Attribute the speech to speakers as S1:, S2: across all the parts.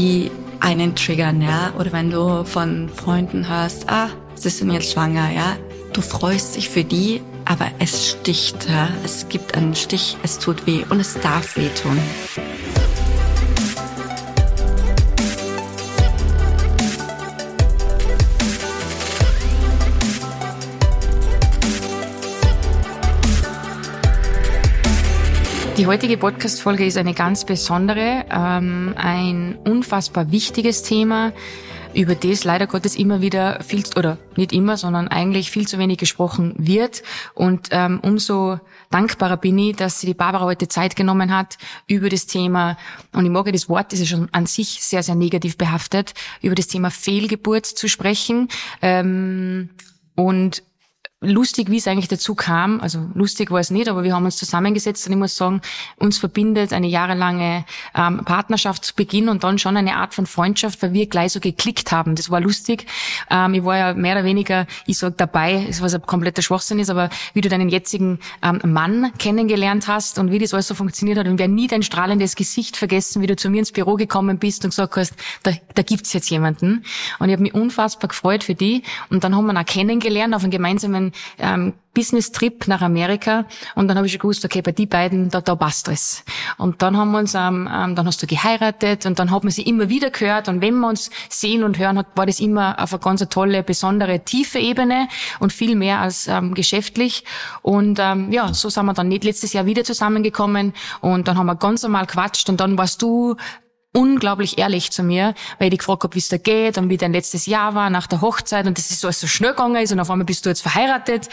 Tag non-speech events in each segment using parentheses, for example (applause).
S1: die einen triggern, ja, oder wenn du von Freunden hörst, ah, sie sind jetzt schwanger, ja, du freust dich für die, aber es sticht, ja, es gibt einen Stich, es tut weh und es darf wehtun. Die heutige Podcast-Folge ist eine ganz besondere, ähm, ein unfassbar wichtiges Thema, über das leider Gottes immer wieder viel, oder nicht immer, sondern eigentlich viel zu wenig gesprochen wird. Und ähm, umso dankbarer bin ich, dass sie die Barbara heute Zeit genommen hat, über das Thema, und ich mag das Wort, das ist schon an sich sehr, sehr negativ behaftet, über das Thema Fehlgeburt zu sprechen. Ähm, und lustig, wie es eigentlich dazu kam. Also lustig war es nicht, aber wir haben uns zusammengesetzt und ich muss sagen, uns verbindet eine jahrelange ähm, Partnerschaft zu Beginn und dann schon eine Art von Freundschaft, weil wir gleich so geklickt haben. Das war lustig. Ähm, ich war ja mehr oder weniger, ich sag dabei, was ein kompletter Schwachsinn ist, aber wie du deinen jetzigen ähm, Mann kennengelernt hast und wie das alles so funktioniert hat und wir nie dein strahlendes Gesicht vergessen, wie du zu mir ins Büro gekommen bist und gesagt hast, da, da gibt's jetzt jemanden. Und ich habe mich unfassbar gefreut für die und dann haben wir ihn auch kennengelernt auf einem gemeinsamen ähm, Business-Trip nach Amerika und dann habe ich schon gewusst, okay, bei die beiden, da, da passt es. Und dann haben wir uns, ähm, ähm, dann hast du geheiratet und dann hat man sie immer wieder gehört und wenn wir uns sehen und hören, hat, war das immer auf eine ganz tolle, besondere, tiefe Ebene und viel mehr als ähm, geschäftlich. Und ähm, ja, so sind wir dann nicht letztes Jahr wieder zusammengekommen und dann haben wir ganz normal quatscht und dann warst du unglaublich ehrlich zu mir, weil ich dich gefragt habe, wie es da geht und wie dein letztes Jahr war nach der Hochzeit und das ist so alles so schnell gegangen ist und auf einmal bist du jetzt verheiratet.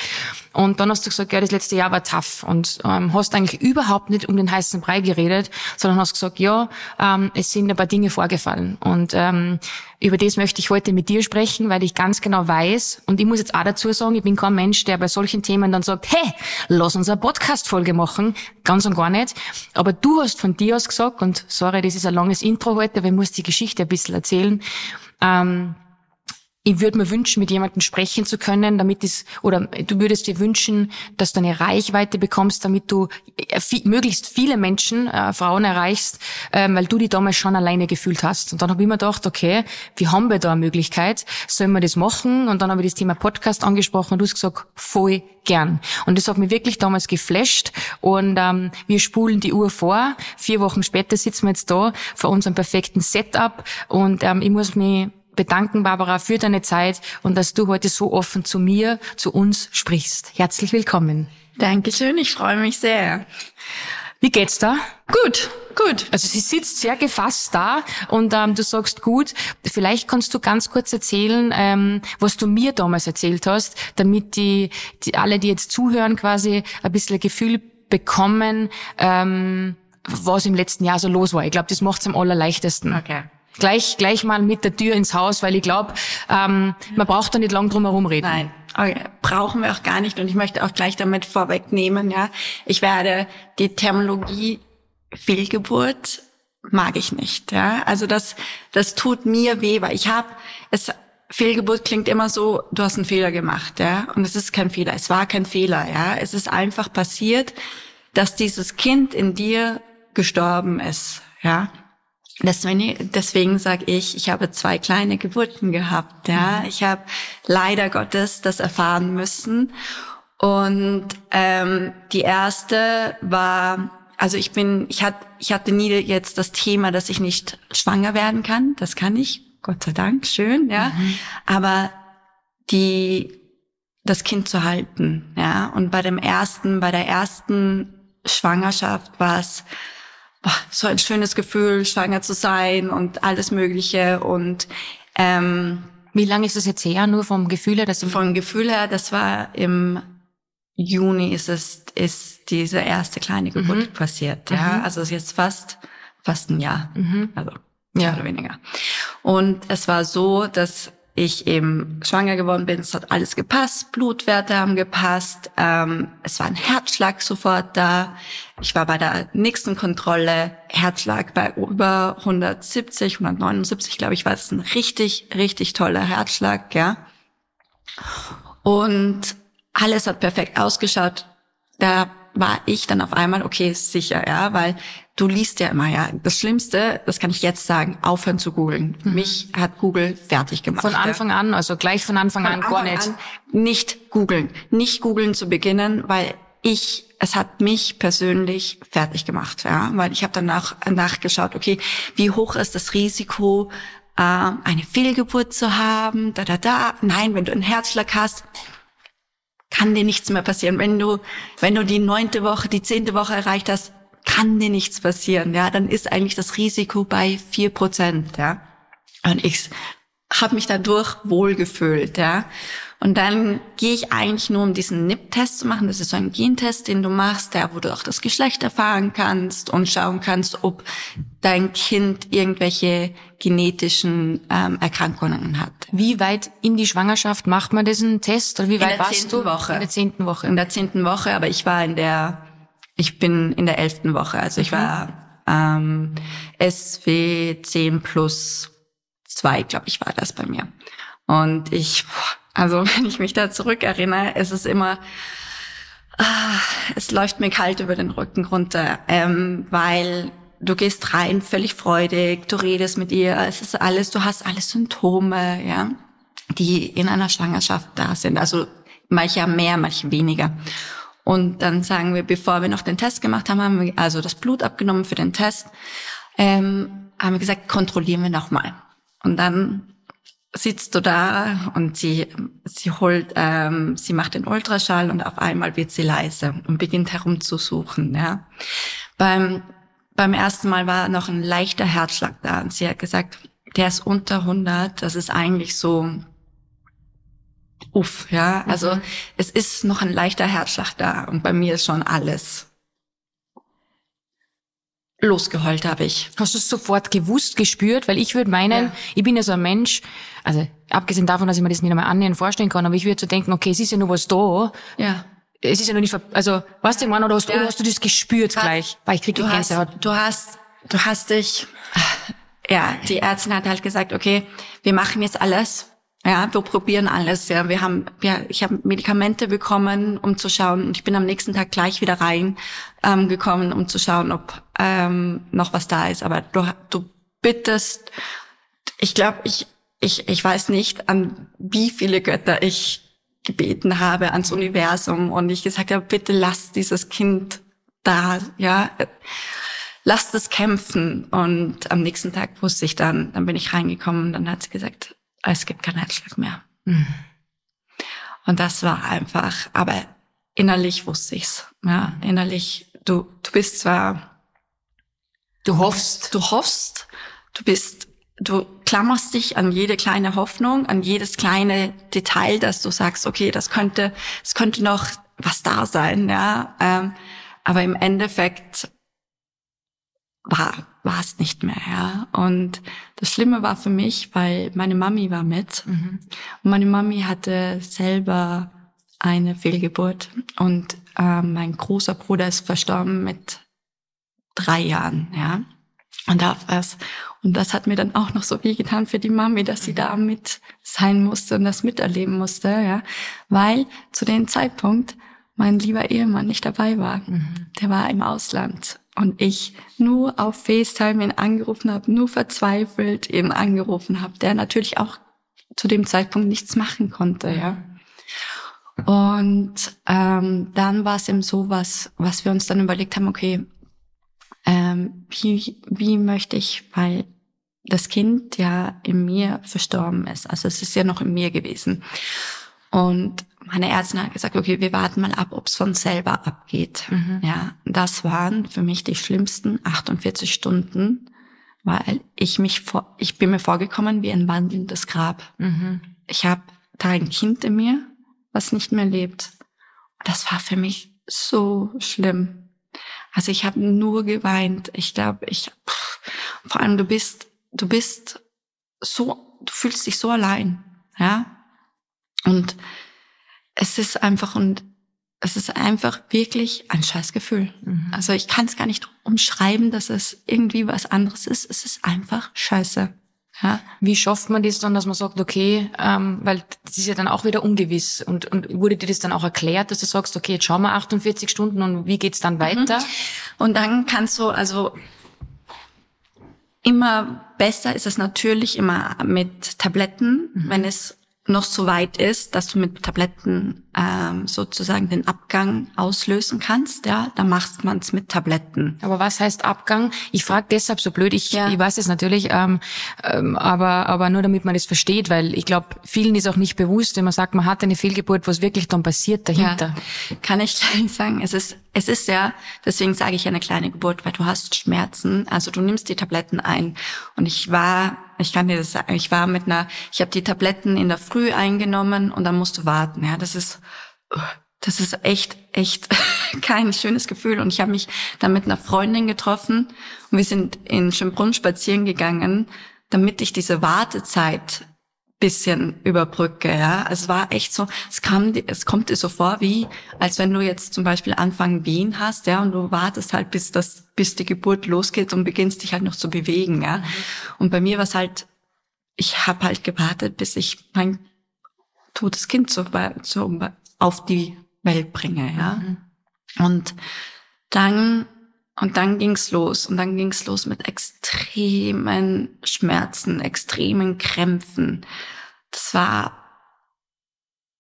S1: Und dann hast du gesagt, ja, das letzte Jahr war tough und ähm, hast eigentlich überhaupt nicht um den heißen Brei geredet, sondern hast gesagt, ja, ähm, es sind ein paar Dinge vorgefallen. Und ähm, über das möchte ich heute mit dir sprechen, weil ich ganz genau weiß und ich muss jetzt auch dazu sagen, ich bin kein Mensch, der bei solchen Themen dann sagt, hey, lass uns eine Podcast-Folge machen, ganz und gar nicht, aber du hast von dir aus gesagt und sorry, das ist ein langes Intro heute, aber ich muss die Geschichte ein bisschen erzählen. Ähm, ich würde mir wünschen, mit jemandem sprechen zu können, damit es, oder du würdest dir wünschen, dass du eine Reichweite bekommst, damit du äh, viel, möglichst viele Menschen, äh, Frauen erreichst, äh, weil du die damals schon alleine gefühlt hast. Und dann habe ich mir gedacht, okay, wie haben wir da eine Möglichkeit? Sollen wir das machen? Und dann habe ich das Thema Podcast angesprochen und du hast gesagt, voll gern. Und das hat mich wirklich damals geflasht. Und ähm, wir spulen die Uhr vor. Vier Wochen später sitzen wir jetzt da vor unserem perfekten Setup. Und ähm, ich muss mich bedanken, Barbara, für deine Zeit und dass du heute so offen zu mir, zu uns sprichst. Herzlich willkommen.
S2: Dankeschön, ich freue mich sehr.
S1: Wie geht's da?
S2: Gut, gut.
S1: Also sie sitzt sehr gefasst da und ähm, du sagst gut. Vielleicht kannst du ganz kurz erzählen, ähm, was du mir damals erzählt hast, damit die, die alle, die jetzt zuhören, quasi ein bisschen ein Gefühl bekommen, ähm, was im letzten Jahr so los war. Ich glaube, das macht's am allerleichtesten.
S2: Okay
S1: gleich, gleich mal mit der Tür ins Haus, weil ich glaube, ähm, man braucht da nicht lang drum herum reden.
S2: Nein, okay. brauchen wir auch gar nicht. Und ich möchte auch gleich damit vorwegnehmen, ja, ich werde die Terminologie Fehlgeburt mag ich nicht. Ja, also das, das tut mir weh, weil ich habe es. Fehlgeburt klingt immer so, du hast einen Fehler gemacht, ja, und es ist kein Fehler. Es war kein Fehler, ja. Es ist einfach passiert, dass dieses Kind in dir gestorben ist, ja. Deswegen, deswegen sage ich, ich habe zwei kleine Geburten gehabt. Ja, mhm. ich habe leider Gottes das erfahren müssen. Und ähm, die erste war, also ich bin, ich hatte, ich hatte nie jetzt das Thema, dass ich nicht schwanger werden kann. Das kann ich, Gott sei Dank, schön, ja. Mhm. Aber die, das Kind zu halten, ja. Und bei dem ersten, bei der ersten Schwangerschaft war es boah, so ein schönes Gefühl, schwanger zu sein und alles Mögliche. Und ähm,
S1: wie lange ist das jetzt her? Nur vom Gefühl her?
S2: Dass vom Gefühl her, das war im Juni ist es ist diese erste kleine Geburt mhm. passiert. Ja, mhm. also ist jetzt fast fast ein Jahr. Mhm. Also ja. oder weniger. Und es war so, dass ich eben schwanger geworden bin. Es hat alles gepasst, Blutwerte haben gepasst, ähm, es war ein Herzschlag sofort da. Ich war bei der nächsten Kontrolle, Herzschlag bei über 170, 179, glaube ich, war das ein richtig, richtig toller Herzschlag, ja. Und alles hat perfekt ausgeschaut. Der war ich dann auf einmal, okay, sicher, ja, weil du liest ja immer, ja. Das Schlimmste, das kann ich jetzt sagen, aufhören zu googeln. Mhm. Mich hat Google fertig gemacht.
S1: Von Anfang
S2: ja.
S1: an, also gleich von Anfang von an, Anfang gar nicht. An
S2: nicht googeln. Nicht googeln zu beginnen, weil ich, es hat mich persönlich fertig gemacht, ja, weil ich habe danach nachgeschaut, okay, wie hoch ist das Risiko, äh, eine Fehlgeburt zu haben, da, da, da. Nein, wenn du einen Herzschlag hast, kann dir nichts mehr passieren. Wenn du, wenn du die neunte Woche, die zehnte Woche erreicht hast, kann dir nichts passieren, ja, dann ist eigentlich das Risiko bei vier Prozent, ja. Und ich habe mich dadurch wohlgefühlt, ja. Und dann gehe ich eigentlich nur, um diesen NIP-Test zu machen. Das ist so ein Gentest, den du machst, der, wo du auch das Geschlecht erfahren kannst und schauen kannst, ob dein Kind irgendwelche genetischen ähm, Erkrankungen hat.
S1: Wie weit in die Schwangerschaft macht man diesen Test? Oder wie weit warst du?
S2: Woche.
S1: In der zehnten Woche.
S2: In der zehnten Woche, aber ich war in der, ich bin in der elften Woche. Also ich mhm. war ähm, SW 10 plus zwei, glaube ich, war das bei mir. Und ich, also (laughs) wenn ich mich da zurückerinnere, ist es immer, ah, es läuft mir kalt über den Rücken runter, ähm, weil du gehst rein völlig freudig, du redest mit ihr, es ist alles, du hast alles Symptome, ja, die in einer Schwangerschaft da sind. Also manche haben mehr, manche weniger. Und dann sagen wir, bevor wir noch den Test gemacht haben, haben wir also das Blut abgenommen für den Test, ähm, haben wir gesagt, kontrollieren wir nochmal. Und dann sitzt du da und sie, sie holt, ähm, sie macht den Ultraschall und auf einmal wird sie leise und beginnt herumzusuchen. Ja. Beim, beim ersten Mal war noch ein leichter Herzschlag da und sie hat gesagt, der ist unter 100, das ist eigentlich so, uff, ja. Also mhm. es ist noch ein leichter Herzschlag da und bei mir ist schon alles losgeheult habe ich.
S1: Hast du es sofort gewusst, gespürt? Weil ich würde meinen, ja. ich bin ja so ein Mensch, also abgesehen davon, dass ich mir das nicht einmal annähernd vorstellen kann, aber ich würde so denken, okay, es ist ja nur was da.
S2: Ja.
S1: Es ist ja noch nicht, also, weißt du, Mann, oder hast, ja. oder hast du das gespürt ha, gleich? Weil ich krieg
S2: du hast, du hast, du hast dich, ja, die Ärztin hat halt gesagt, okay, wir machen jetzt alles, ja, wir probieren alles. Ja, wir haben, ja, ich habe Medikamente bekommen, um zu schauen. Und ich bin am nächsten Tag gleich wieder rein ähm, gekommen, um zu schauen, ob ähm, noch was da ist. Aber du, du bittest. Ich glaube, ich, ich, ich weiß nicht, an wie viele Götter ich gebeten habe ans Universum und ich gesagt habe, bitte lass dieses Kind da, ja, lasst es kämpfen. Und am nächsten Tag wusste ich dann, dann bin ich reingekommen und dann hat sie gesagt, es gibt keinen Herzschlag mehr. Mhm. Und das war einfach, aber innerlich wusste ich's. Ja, innerlich, du, du bist zwar,
S1: du hoffst,
S2: du hoffst, du bist, du klammerst dich an jede kleine Hoffnung, an jedes kleine Detail, dass du sagst, okay, das könnte, es könnte noch was da sein, ja. Ähm, aber im Endeffekt war war es nicht mehr, ja. Und das Schlimme war für mich, weil meine Mami war mit mhm. und meine Mami hatte selber eine Fehlgeburt und äh, mein großer Bruder ist verstorben mit drei Jahren, ja. Und das, und das hat mir dann auch noch so viel getan für die Mami, dass sie da mit sein musste und das miterleben musste, ja. Weil zu dem Zeitpunkt mein lieber Ehemann nicht dabei war. Mhm. Der war im Ausland und ich nur auf FaceTime ihn angerufen habe, nur verzweifelt ihn angerufen habe, der natürlich auch zu dem Zeitpunkt nichts machen konnte, ja. Und ähm, dann war es eben so was, was wir uns dann überlegt haben, okay, ähm, wie, wie möchte ich, weil das Kind ja in mir verstorben ist, also es ist ja noch in mir gewesen. Und meine Ärztin hat gesagt, okay, wir warten mal ab, ob es von selber abgeht. Mhm. Ja, das waren für mich die schlimmsten 48 Stunden, weil ich mich vor, ich bin mir vorgekommen wie ein wandelndes Grab. Mhm. Ich habe da ein Kind in mir, was nicht mehr lebt. Das war für mich so schlimm. Also ich habe nur geweint. Ich glaube, ich pff, vor allem du bist, du bist so, du fühlst dich so allein, ja. Und es ist einfach und es ist einfach wirklich ein Scheißgefühl. Mhm. Also ich kann es gar nicht umschreiben, dass es irgendwie was anderes ist. Es ist einfach scheiße.
S1: Ja. Wie schafft man das dann, dass man sagt, okay, ähm, weil das ist ja dann auch wieder ungewiss und, und wurde dir das dann auch erklärt, dass du sagst, okay, jetzt schauen wir 48 Stunden und wie geht's dann weiter? Mhm.
S2: Und dann kannst du also immer besser ist es natürlich immer mit Tabletten, mhm. wenn es noch so weit ist, dass du mit Tabletten ähm, sozusagen den Abgang auslösen kannst, ja, dann machst man es mit Tabletten.
S1: Aber was heißt Abgang? Ich frage deshalb so blöd, ich, ja. ich weiß es natürlich, ähm, ähm, aber, aber nur damit man das versteht, weil ich glaube, vielen ist auch nicht bewusst, wenn man sagt, man hat eine Fehlgeburt, was wirklich dann passiert dahinter.
S2: Ja, kann ich (laughs) gleich sagen, es ist, es ist ja, deswegen sage ich eine kleine Geburt, weil du hast Schmerzen, also du nimmst die Tabletten ein und ich war ich kann dir das sagen. Ich war mit einer, ich habe die Tabletten in der Früh eingenommen und dann musst du warten. Ja, das ist, das ist echt, echt (laughs) kein schönes Gefühl. Und ich habe mich dann mit einer Freundin getroffen und wir sind in Schönbrunn spazieren gegangen, damit ich diese Wartezeit bisschen überbrücke, ja. Es war echt so, es kam, es kommt dir so vor, wie, als wenn du jetzt zum Beispiel Anfang Wehen hast, ja, und du wartest halt, bis das, bis die Geburt losgeht und beginnst dich halt noch zu bewegen, ja. Mhm. Und bei mir war es halt, ich habe halt gewartet, bis ich mein totes Kind so, so auf die Welt bringe, ja. Mhm. Und dann und dann ging's los. Und dann ging's los mit extremen Schmerzen, extremen Krämpfen. Das war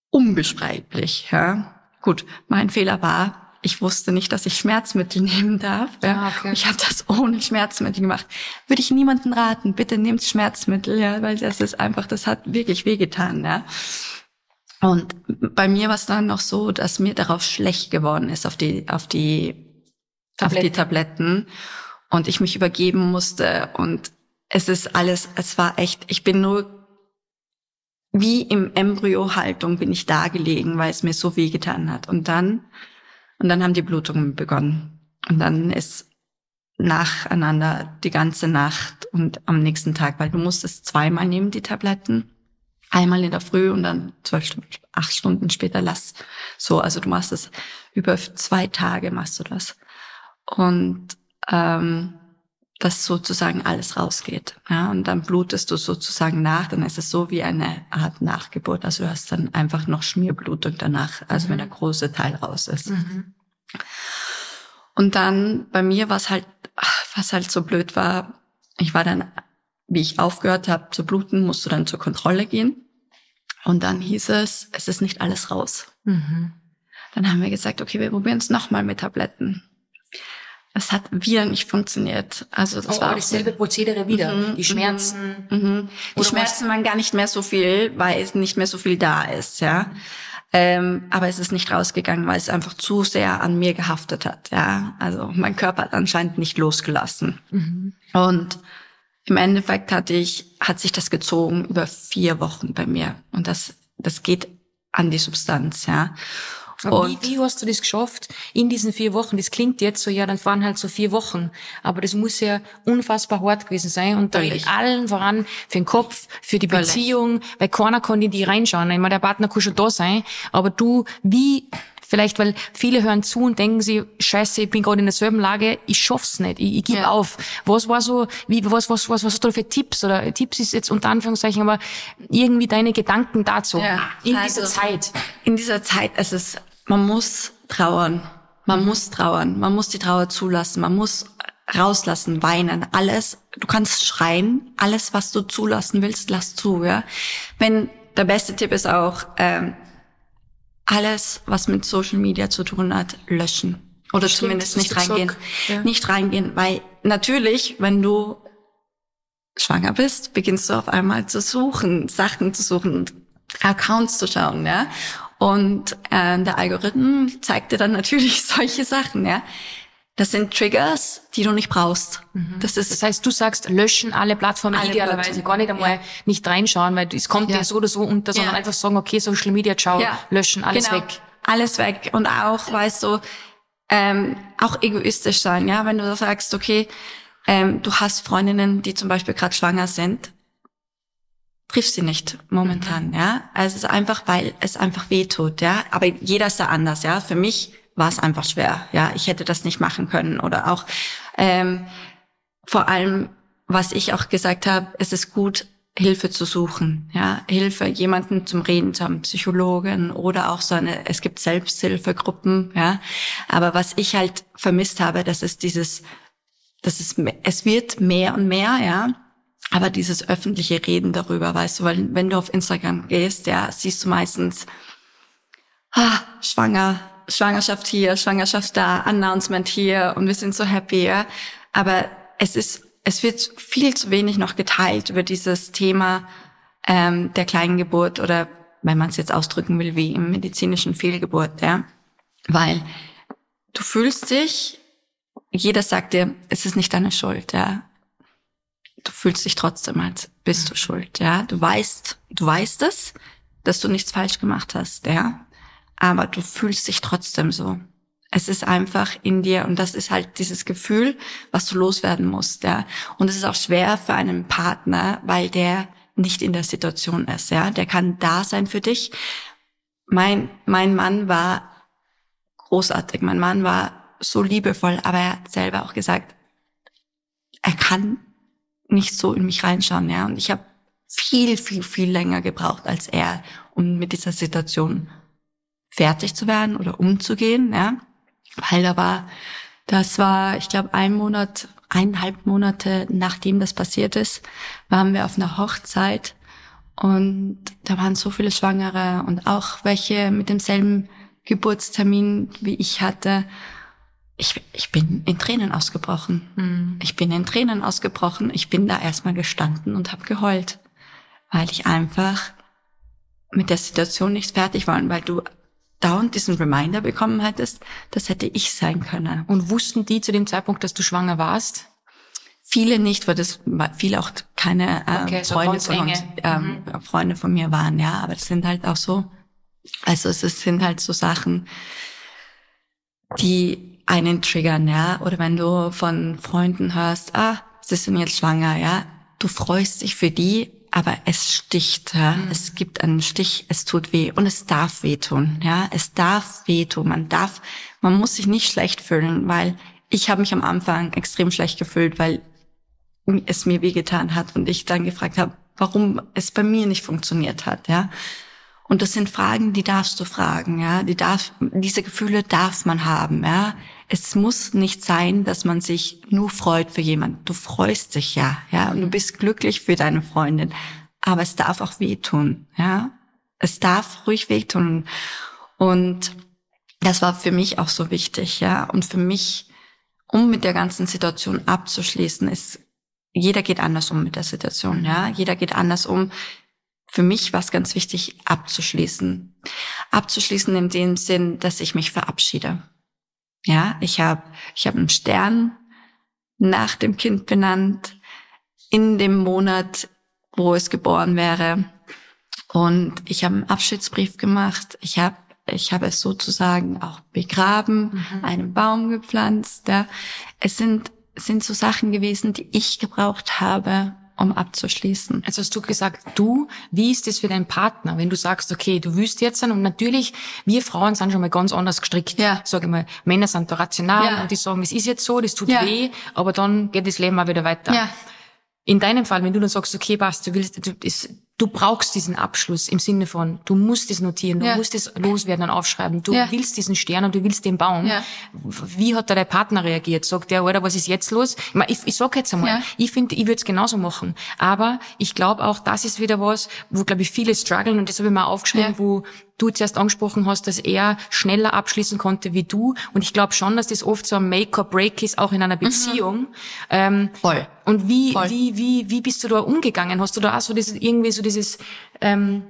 S2: unbeschreiblich, ja. Gut, mein Fehler war, ich wusste nicht, dass ich Schmerzmittel nehmen darf. Ja. Ah, okay. Ich habe das ohne Schmerzmittel gemacht. Würde ich niemanden raten, bitte nehmt Schmerzmittel, ja, weil das ist einfach, das hat wirklich wehgetan, ja. Und bei mir war es dann noch so, dass mir darauf schlecht geworden ist, auf die, auf die Tabletten. auf die Tabletten und ich mich übergeben musste und es ist alles, es war echt, ich bin nur wie im Embryohaltung bin ich da gelegen, weil es mir so weh getan hat. Und dann, und dann haben die Blutungen begonnen. Und dann ist nacheinander die ganze Nacht und am nächsten Tag, weil du musstest zweimal nehmen, die Tabletten. Einmal in der Früh und dann zwölf Stunden, acht Stunden später lass. So, also du machst es über zwei Tage machst du das und ähm, dass sozusagen alles rausgeht. Ja, und dann blutest du sozusagen nach, dann ist es so wie eine Art Nachgeburt. Also du hast dann einfach noch Schmierblutung danach, also mhm. wenn der große Teil raus ist. Mhm. Und dann bei mir was halt, was halt so blöd war, ich war dann, wie ich aufgehört habe zu bluten, musst du dann zur Kontrolle gehen. Und dann hieß es, es ist nicht alles raus. Mhm. Dann haben wir gesagt, okay, wir probieren es nochmal mit Tabletten. Es hat wieder nicht funktioniert. Also das
S1: oh, war dasselbe Prozedere wieder. Mhm, die Schmerzen.
S2: Mhm. mhm. Die Schmerzen waren gar nicht mehr so viel, weil es nicht mehr so viel da ist, ja. Ähm, aber es ist nicht rausgegangen, weil es einfach zu sehr an mir gehaftet hat, ja. Also mein Körper hat anscheinend nicht losgelassen. Mhm. Und im Endeffekt hatte ich, hat sich das gezogen über vier Wochen bei mir. Und das, das geht an die Substanz, ja.
S1: Wie, wie hast du das geschafft in diesen vier Wochen? Das klingt jetzt so, ja, dann fahren halt so vier Wochen. Aber das muss ja unfassbar hart gewesen sein. Und da rede allen voran für den Kopf, für die Beziehung, weil keiner kann in die reinschauen. Ich meine, der Partner kann schon da sein. Aber du, wie Vielleicht, weil viele hören zu und denken sie, scheiße, ich bin gerade in derselben Lage, ich schaff's nicht, ich, ich gebe ja. auf. Was war so, wie, was, was, was, was hast du für Tipps? Oder Tipps ist jetzt unter Anführungszeichen, aber irgendwie deine Gedanken dazu. Ja. In also, dieser Zeit.
S2: In dieser Zeit, es ist, man muss trauern. Man muss trauern. Man muss die Trauer zulassen. Man muss rauslassen, weinen, alles. Du kannst schreien. Alles, was du zulassen willst, lass zu, ja. Wenn, der beste Tipp ist auch, ähm, alles, was mit Social Media zu tun hat, löschen. Oder Stimmt, zumindest nicht reingehen. Ja. Nicht reingehen, weil natürlich, wenn du schwanger bist, beginnst du auf einmal zu suchen, Sachen zu suchen, Accounts zu schauen, ja. Und äh, der Algorithmus zeigt dir dann natürlich (laughs) solche Sachen, ja. Das sind Triggers, die du nicht brauchst.
S1: Mhm. Das, ist das heißt, du sagst, löschen alle Plattformen alle idealerweise, Plattformen. gar nicht einmal ja. nicht reinschauen, weil es kommt ja. dir so oder so unter, sondern ja. einfach sagen, okay, Social Media, ciao, ja. löschen, alles genau. weg.
S2: Alles weg. Und auch, weißt du, ähm, auch egoistisch sein, ja, wenn du sagst, okay, ähm, du hast Freundinnen, die zum Beispiel gerade schwanger sind, triff sie nicht momentan, mhm. ja. Also es ist einfach, weil es einfach weh tut, ja. Aber jeder ist da anders, ja. Für mich war es einfach schwer. Ja, ich hätte das nicht machen können oder auch ähm, vor allem was ich auch gesagt habe, es ist gut, Hilfe zu suchen, ja, Hilfe, jemanden zum Reden zu haben, Psychologen oder auch so eine, es gibt Selbsthilfegruppen, ja. Aber was ich halt vermisst habe, das ist dieses, das ist, es wird mehr und mehr, ja. Aber dieses öffentliche Reden darüber, weißt du, weil wenn du auf Instagram gehst, ja, siehst du meistens, ah, schwanger, Schwangerschaft hier, Schwangerschaft da, Announcement hier und wir sind so happy, ja. Aber es ist es wird viel zu wenig noch geteilt über dieses Thema ähm, der Kleingeburt oder wenn man es jetzt ausdrücken will, wie im medizinischen Fehlgeburt, ja. Weil du fühlst dich, jeder sagt dir, es ist nicht deine Schuld, ja. Du fühlst dich trotzdem, als bist du schuld, ja. Du weißt, du weißt es, dass du nichts falsch gemacht hast, ja. Aber du fühlst dich trotzdem so. Es ist einfach in dir und das ist halt dieses Gefühl, was du loswerden musst, ja. Und es ist auch schwer für einen Partner, weil der nicht in der Situation ist, ja. Der kann da sein für dich. Mein, mein Mann war großartig. Mein Mann war so liebevoll, aber er hat selber auch gesagt, er kann nicht so in mich reinschauen, ja. Und ich habe viel, viel, viel länger gebraucht als er, um mit dieser Situation fertig zu werden oder umzugehen, ja weil da war, das war, ich glaube, ein Monat, eineinhalb Monate nachdem das passiert ist, waren wir auf einer Hochzeit und da waren so viele Schwangere und auch welche mit demselben Geburtstermin wie ich hatte. Ich, ich bin in Tränen ausgebrochen. Mhm. Ich bin in Tränen ausgebrochen. Ich bin da erstmal gestanden und habe geheult, weil ich einfach mit der Situation nicht fertig war und weil du dauernd diesen Reminder bekommen hättest, das hätte ich sein können.
S1: Und wussten die zu dem Zeitpunkt, dass du schwanger warst?
S2: Viele nicht, weil das viele auch keine äh, okay, Freunde, so von uns, ähm, mhm. Freunde von mir waren, ja. Aber das sind halt auch so, also es sind halt so Sachen, die einen triggern, ja. Oder wenn du von Freunden hörst, ah, sie sind jetzt schwanger, ja. Du freust dich für die, aber es sticht, ja. Mhm. Es gibt einen Stich, es tut weh und es darf wehtun, ja. Es darf wehtun. Man darf, man muss sich nicht schlecht fühlen, weil ich habe mich am Anfang extrem schlecht gefühlt, weil es mir wehgetan hat und ich dann gefragt habe, warum es bei mir nicht funktioniert hat, ja. Und das sind Fragen, die darfst du fragen, ja. Die darf, diese Gefühle darf man haben, ja. Es muss nicht sein, dass man sich nur freut für jemanden. Du freust dich ja, ja, und du bist glücklich für deine Freundin. Aber es darf auch wehtun, ja. Es darf ruhig wehtun. Und das war für mich auch so wichtig, ja. Und für mich, um mit der ganzen Situation abzuschließen, ist, jeder geht anders um mit der Situation, ja. Jeder geht anders um für mich war es ganz wichtig, abzuschließen. Abzuschließen in dem Sinn, dass ich mich verabschiede. Ja, ich habe ich hab einen Stern nach dem Kind benannt, in dem Monat, wo es geboren wäre. Und ich habe einen Abschiedsbrief gemacht. Ich habe ich habe es sozusagen auch begraben, mhm. einen Baum gepflanzt. Ja. Es sind, sind so Sachen gewesen, die ich gebraucht habe, um abzuschließen.
S1: Also hast du gesagt, du, wie ist das für deinen Partner, wenn du sagst, okay, du wüsst jetzt und natürlich, wir Frauen sind schon mal ganz anders gestrickt. Ja. Sag ich mal, Männer sind da rational ja. und die sagen, es ist jetzt so, das tut ja. weh, aber dann geht das Leben auch wieder weiter. Ja. In deinem Fall, wenn du dann sagst, okay, passt, du willst, du, das, du brauchst diesen Abschluss im Sinne von, du musst es notieren, du ja. musst es loswerden und aufschreiben, du ja. willst diesen Stern und du willst den bauen. Ja. Wie hat da dein Partner reagiert? Sagt der, oder was ist jetzt los? Ich, mein, ich, ich sag jetzt einmal, ich finde, ich würde es genauso machen. Aber ich glaube auch, das ist wieder was, wo, glaube ich, viele strugglen und das habe ich mal aufgeschrieben, wo du zuerst angesprochen hast, dass er schneller abschließen konnte wie du. Und ich glaube schon, dass das oft so ein Make-or-Break ist, auch in einer. Beziehung. Mhm. Ähm, Voll. Und wie, Voll. wie, wie, wie bist du da umgegangen? Hast du da auch so dieses, irgendwie so dieses, ähm,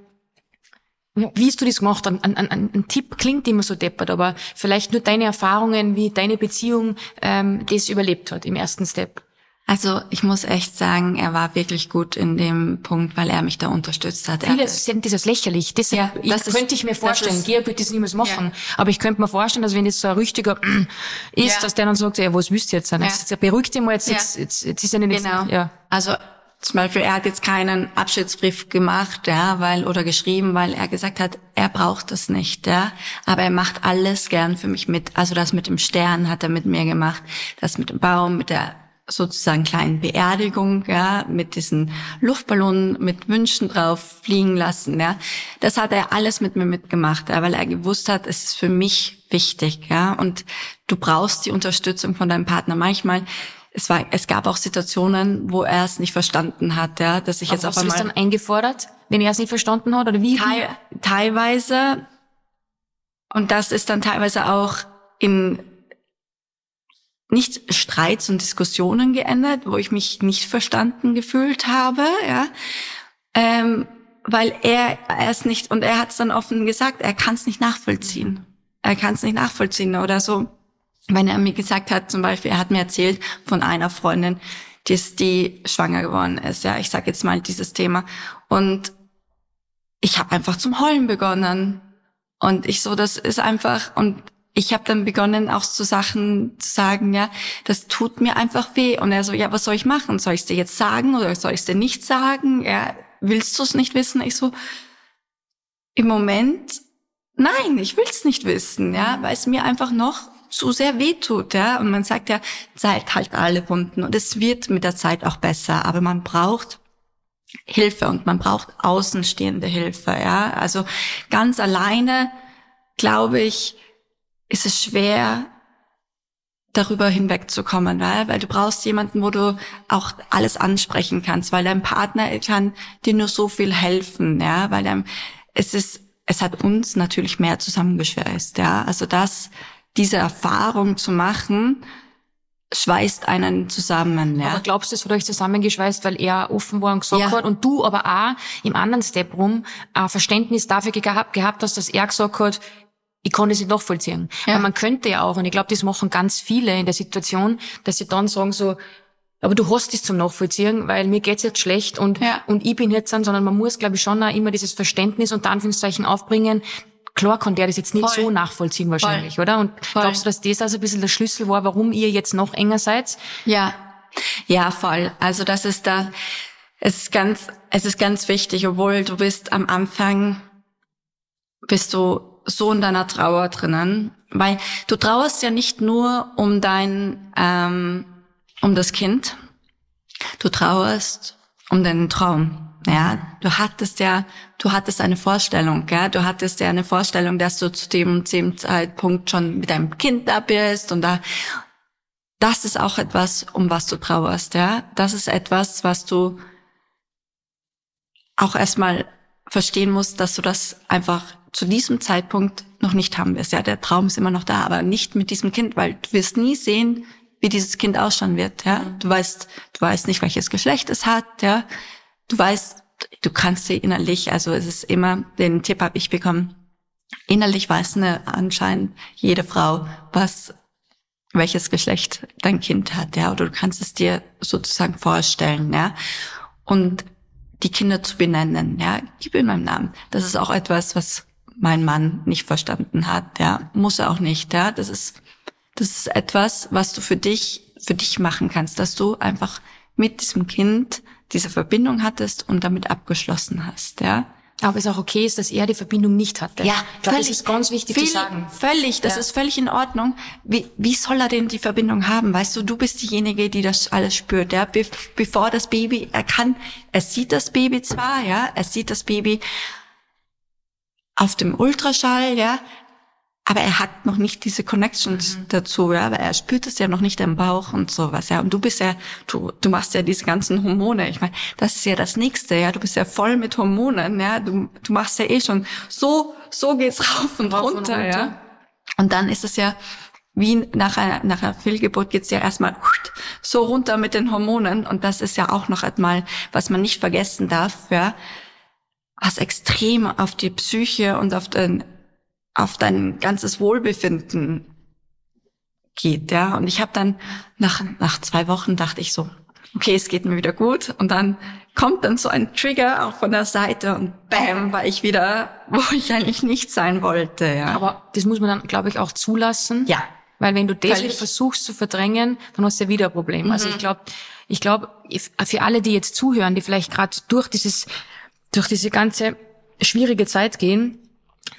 S1: wie hast du das gemacht? Ein, ein, ein, ein Tipp klingt immer so deppert, aber vielleicht nur deine Erfahrungen, wie deine Beziehung ähm, das überlebt hat im ersten Step.
S2: Also ich muss echt sagen, er war wirklich gut in dem Punkt, weil er mich da unterstützt hat.
S1: Viele sehen das als lächerlich. Das, ja, das könnte ich mir vorstellen. Georg wird das niemals machen. Ja. Aber ich könnte mir vorstellen, dass wenn das so ein richtiger (clears throat) ist, ja. dass der dann sagt, ja, was willst du jetzt sein? Jetzt, jetzt beruhigt dich mal, jetzt, jetzt, jetzt, jetzt ist er nicht...
S2: Genau. Ja. Also zum Beispiel, er hat jetzt keinen Abschiedsbrief gemacht, ja, weil, oder geschrieben, weil er gesagt hat, er braucht das nicht, ja. Aber er macht alles gern für mich mit. Also das mit dem Stern hat er mit mir gemacht, das mit dem Baum, mit der sozusagen kleinen Beerdigung, ja, mit diesen Luftballonen mit Wünschen drauf fliegen lassen, ja. Das hat er alles mit mir mitgemacht, ja, weil er gewusst hat, es ist für mich wichtig, ja. Und du brauchst die Unterstützung von deinem Partner. Manchmal es war, es gab auch Situationen, wo er es nicht verstanden hat, ja, dass ich
S1: Aber
S2: jetzt auf
S1: hast du
S2: einmal
S1: das dann eingefordert, wenn er es nicht verstanden hat oder wie?
S2: Teil, teilweise und das ist dann teilweise auch in nicht Streits und Diskussionen geändert, wo ich mich nicht verstanden gefühlt habe, ja, ähm, weil er es nicht und er hat es dann offen gesagt, er kann es nicht nachvollziehen, er kann es nicht nachvollziehen oder so, wenn er mir gesagt hat, zum Beispiel, er hat mir erzählt von einer Freundin, die ist die schwanger geworden ist, ja, ich sage jetzt mal dieses Thema. Und ich habe einfach zum Heulen begonnen. Und ich so, das ist einfach und ich habe dann begonnen auch zu Sachen zu sagen, ja, das tut mir einfach weh. Und er so, ja, was soll ich machen? Soll ich es dir jetzt sagen oder soll ich es dir nicht sagen? Ja, willst du es nicht wissen? Ich so, im Moment, nein, ich will es nicht wissen, ja, weil es mir einfach noch zu sehr weh tut, ja. Und man sagt ja, Zeit halt alle Wunden und es wird mit der Zeit auch besser, aber man braucht Hilfe und man braucht außenstehende Hilfe, ja. Also ganz alleine, glaube ich, ist es schwer, darüber hinwegzukommen, weil, weil du brauchst jemanden, wo du auch alles ansprechen kannst, weil dein Partner kann dir nur so viel helfen, ja, weil dann, es ist, es hat uns natürlich mehr zusammengeschweißt, ja, also das, diese Erfahrung zu machen, schweißt einen zusammen, ja.
S1: Aber glaubst du, es hat euch zusammengeschweißt, weil er offen war und gesagt
S2: Ja.
S1: hat und du aber auch im anderen Step rum ein Verständnis dafür gehabt, gehabt hast, dass er gesagt hat, ich kann das nicht nachvollziehen.
S2: Ja.
S1: Weil man könnte ja auch, und ich glaube, das machen ganz viele in der Situation, dass sie dann sagen so, aber du hast es zum Nachvollziehen, weil mir geht's jetzt schlecht und,
S2: Ja.
S1: und ich bin jetzt dann, sondern man muss, glaube ich, schon auch immer dieses Verständnis und Anführungszeichen aufbringen. Klar kann der das jetzt nicht
S2: Voll.
S1: so nachvollziehen wahrscheinlich, oder? Und
S2: Voll.
S1: glaubst du, dass das also ein bisschen der Schlüssel war, warum ihr jetzt noch enger seid?
S2: Ja, ja, voll. Also das ist da, es ist ganz, es ist ganz wichtig, obwohl du bist am Anfang, bist du so in deiner Trauer drinnen, weil du trauerst ja nicht nur um dein, ähm, um das Kind, du trauerst um deinen Traum. Ja, du hattest ja, du hattest eine Vorstellung, ja, du hattest ja eine Vorstellung, dass du zu dem, dem Zeitpunkt schon mit deinem Kind da bist und da, das ist auch etwas, um was du trauerst, ja. Das ist etwas, was du auch erstmal verstehen musst, dass du das einfach zu diesem Zeitpunkt noch nicht haben wirst. Ja, der Traum ist immer noch da, aber nicht mit diesem Kind, weil du wirst nie sehen, wie dieses Kind ausschauen wird, ja. Du weißt, du weißt nicht, welches Geschlecht es hat, ja. Du weißt, du kannst sie innerlich, also es ist immer, den Tipp habe ich bekommen, innerlich weiß eine anscheinend jede Frau, was welches Geschlecht dein Kind hat, ja, oder du kannst es dir sozusagen vorstellen, ja. Und die Kinder zu benennen, ja, gib ihm einen Namen. Das ist auch etwas, was mein Mann nicht verstanden hat, ja, muss er auch nicht, ja. Das ist, das ist etwas, was du für dich, für dich machen kannst, dass du einfach mit diesem Kind diese Verbindung hattest und damit abgeschlossen hast, ja.
S1: Aber es auch okay ist, dass er die Verbindung nicht hatte.
S2: Ja,
S1: ich glaube, das ist ganz wichtig
S2: viel,
S1: zu sagen.
S2: Völlig, das
S1: Ja.
S2: ist völlig in Ordnung. Wie, wie soll er denn die Verbindung haben? Weißt du, du bist diejenige, die das alles spürt, ja. Be bevor das Baby, er kann, er sieht das Baby zwar, ja, er sieht das Baby auf dem Ultraschall, ja, aber er hat noch nicht diese Connections dazu, ja, weil er spürt es ja noch nicht im Bauch und sowas, ja. Und du bist ja, du, du machst ja diese ganzen Hormone. Ich meine, das ist ja das Nächste, ja. Du bist ja voll mit Hormonen, ja. Du, du machst ja eh schon so, so geht's rauf und
S1: Rauf und
S2: runter,
S1: runter.
S2: ja. Und dann ist es ja wie nach einer, nach einer Fehlgeburt geht's ja erstmal so runter mit den Hormonen. Und das ist ja auch noch einmal, was man nicht vergessen darf, ja, was extrem auf die Psyche und auf den, auf dein ganzes Wohlbefinden geht, ja. Und ich habe dann nach, nach zwei Wochen dachte ich so, okay, es geht mir wieder gut. Und dann kommt dann so ein Trigger auch von der Seite und bam, war ich wieder, (laughs) wo ich eigentlich nicht sein wollte, ja.
S1: Aber das muss man dann, glaube ich, auch zulassen.
S2: Ja.
S1: Weil wenn du das.
S2: Mhm.
S1: wieder versuchst zu verdrängen, dann hast du ja wieder ein Problem. Also ich glaube, ich glaube, für alle, die jetzt zuhören, die vielleicht gerade durch dieses, durch diese ganze schwierige Zeit gehen,